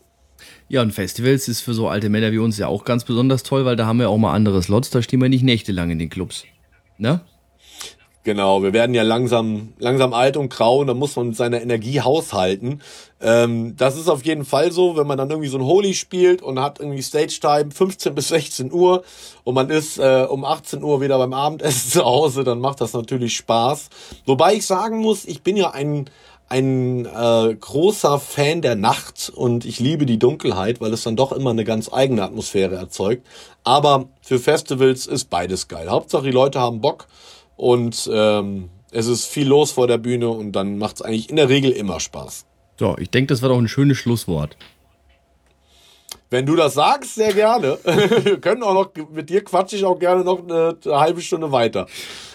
Ja, und Festivals ist für so alte Männer wie uns ja auch ganz besonders toll, weil da haben wir auch mal andere Slots, da stehen wir nicht nächtelang in den Clubs. Ne? Genau, wir werden ja langsam, langsam alt und grau und da muss man mit seiner Energie haushalten. Ähm, das ist auf jeden Fall so, wenn man dann irgendwie so ein Holy spielt und hat irgendwie Stage Time 15 bis 16 Uhr und man ist äh, um 18 Uhr wieder beim Abendessen [laughs] zu Hause, dann macht das natürlich Spaß. Wobei ich sagen muss, ich bin ja ein, ein äh, großer Fan der Nacht und ich liebe die Dunkelheit, weil es dann doch immer eine ganz eigene Atmosphäre erzeugt. Aber für Festivals ist beides geil. Hauptsache die Leute haben Bock und ähm, es ist viel los vor der Bühne und dann macht es eigentlich in der Regel immer Spaß. So, ich denke, das war doch ein schönes Schlusswort. Wenn du das sagst, sehr gerne. [laughs] Wir können auch noch, mit dir quatsche ich auch gerne noch eine, eine halbe Stunde weiter.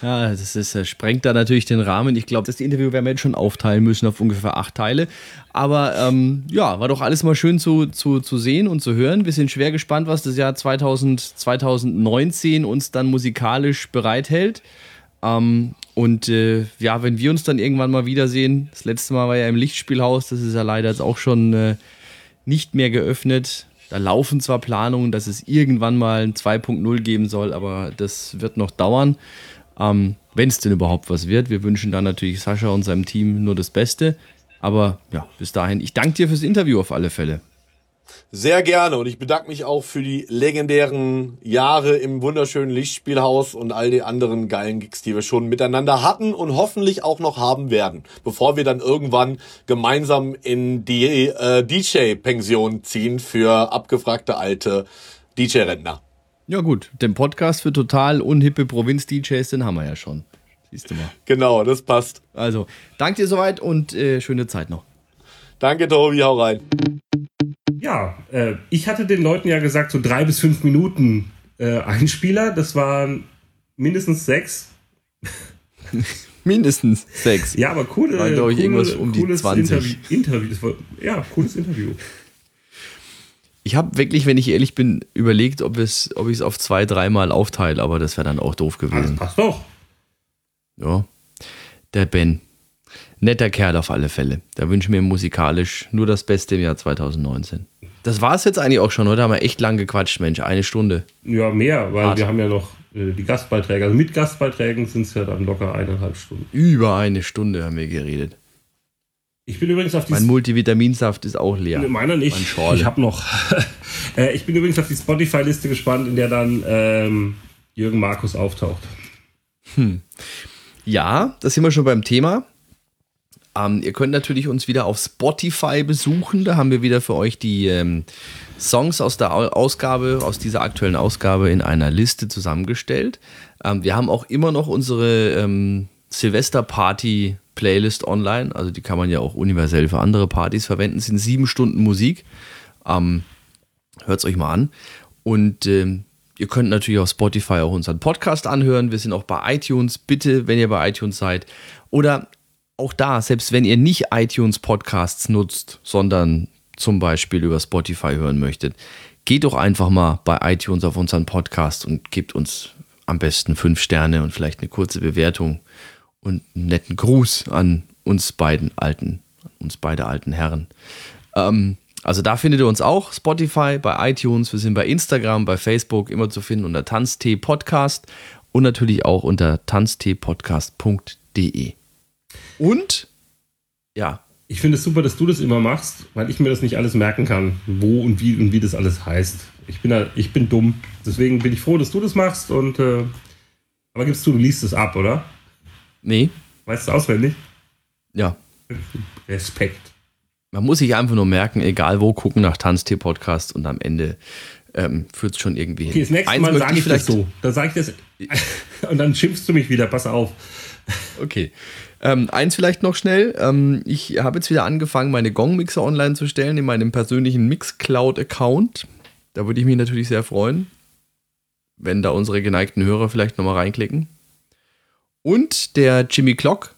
Ja, das ist, das sprengt da natürlich den Rahmen. Ich glaube, das Interview werden wir jetzt schon aufteilen müssen auf ungefähr acht Teile. Aber ähm, ja, war doch alles mal schön zu, zu, zu sehen und zu hören. Wir sind schwer gespannt, was das Jahr 2000, 2019 uns dann musikalisch bereithält. Ähm, und äh, ja, wenn wir uns dann irgendwann mal wiedersehen, das letzte Mal war ja im Lichtspielhaus, das ist ja leider jetzt auch schon äh, nicht mehr geöffnet. Da laufen zwar Planungen, dass es irgendwann mal ein 2.0 geben soll, aber das wird noch dauern. Ähm, wenn es denn überhaupt was wird. Wir wünschen dann natürlich Sascha und seinem Team nur das Beste. Aber ja, bis dahin, ich danke dir fürs Interview auf alle Fälle. Sehr gerne und ich bedanke mich auch für die legendären Jahre im wunderschönen Lichtspielhaus und all die anderen geilen Gigs, die wir schon miteinander hatten und hoffentlich auch noch haben werden, bevor wir dann irgendwann gemeinsam in die äh, DJ-Pension ziehen für abgefragte alte DJ-Rentner. Ja gut, den Podcast für total unhippe Provinz-DJs, den haben wir ja schon. Siehst du mal. Genau, das passt. Also, danke dir soweit und äh, schöne Zeit noch. Danke, Tobi, hau rein. Ja, äh, ich hatte den Leuten ja gesagt, so drei bis fünf Minuten äh, Einspieler. Das waren mindestens sechs. [laughs] mindestens sechs. Ja, aber coole, War, coole, ich, irgendwas um die 20. Interview. Interview. War, ja, cooles Interview. Ich habe wirklich, wenn ich ehrlich bin, überlegt, ob, es, ob ich es auf zwei, dreimal aufteile, aber das wäre dann auch doof gewesen. Das passt doch. Ja. Der Ben. Netter Kerl auf alle Fälle. Da wünsche ich mir musikalisch nur das Beste im Jahr 2019. Das war es jetzt eigentlich auch schon. Heute haben wir echt lang gequatscht, Mensch. Eine Stunde. Ja, mehr, weil Hart. wir haben ja noch äh, die Gastbeiträge. Also mit Gastbeiträgen sind es ja dann locker eineinhalb Stunden. Über eine Stunde haben wir geredet. Ich bin übrigens auf die. Mein Multivitaminsaft ist auch leer. Meiner nicht. Mein ich habe noch. [laughs] Äh, ich bin übrigens auf die Spotify-Liste gespannt, in der dann ähm, Jürgen Markus auftaucht. Hm. Ja, das sind wir schon beim Thema. Ähm, ihr könnt natürlich uns wieder auf Spotify besuchen. Da haben wir wieder für euch die ähm, Songs aus der Ausgabe, aus dieser aktuellen Ausgabe in einer Liste zusammengestellt. Ähm, wir haben auch immer noch unsere ähm, Silvesterparty-Playlist online. Also die kann man ja auch universell für andere Partys verwenden. Es sind sieben Stunden Musik. Ähm, Hört es euch mal an. Und ähm, Ihr könnt natürlich auf Spotify auch unseren Podcast anhören. Wir sind auch bei iTunes. Bitte, wenn ihr bei iTunes seid. Oder auch da, selbst wenn ihr nicht iTunes Podcasts nutzt, sondern zum Beispiel über Spotify hören möchtet, geht doch einfach mal bei iTunes auf unseren Podcast und gebt uns am besten fünf Sterne und vielleicht eine kurze Bewertung und einen netten Gruß an uns beiden alten, uns beide alten Herren. Ähm, also da findet ihr uns auch, Spotify, bei iTunes, wir sind bei Instagram, bei Facebook immer zu finden unter Tanztee Podcast und natürlich auch unter tanzteepodcast.de. Und ja. Ich finde es super, dass du das immer machst, weil ich mir das nicht alles merken kann, wo und wie und wie das alles heißt. Ich bin, da, ich bin dumm. Deswegen bin ich froh, dass du das machst. Und äh, aber gibst du, du liest es ab, oder? Nee. Weißt du auswendig? Ja. Respekt. Man muss sich einfach nur merken, egal wo, gucken nach Tanztee-Podcast und am Ende ähm, führt es schon irgendwie Okay, das nächste Eins Mal sage ich das vielleicht- so. Da sage ich das. [laughs] [laughs] Und dann schimpfst du mich wieder, pass auf. Okay. Ähm, eins vielleicht noch schnell. Ähm, ich habe jetzt wieder angefangen, meine Gong-Mixer online zu stellen in meinem persönlichen Mixcloud-Account. Da würde ich mich natürlich sehr freuen, wenn da unsere geneigten Hörer vielleicht nochmal reinklicken. Und der Jimmy Clock,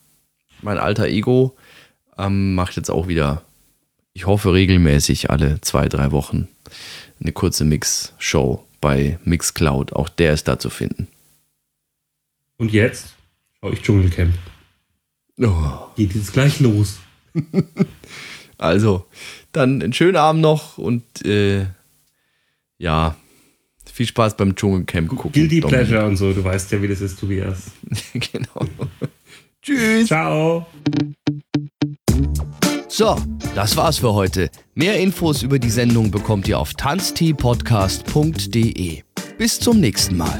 mein alter Ego, ähm, macht jetzt auch wieder, ich hoffe regelmäßig alle zwei, drei Wochen, eine kurze Mix-Show bei Mixcloud. Auch der ist da zu finden. Und jetzt schaue ich Dschungelcamp. Oh. Geht jetzt gleich los. [laughs] Also, dann einen schönen Abend noch und äh, ja, viel Spaß beim Dschungelcamp gucken. Guilty Dominik. Pleasure und so. Du weißt ja, wie das ist, Tobias. [laughs] genau. [laughs] Tschüss. Ciao. So, das war's für heute. Mehr Infos über die Sendung bekommt ihr auf tanzteepodcast.de. Bis zum nächsten Mal.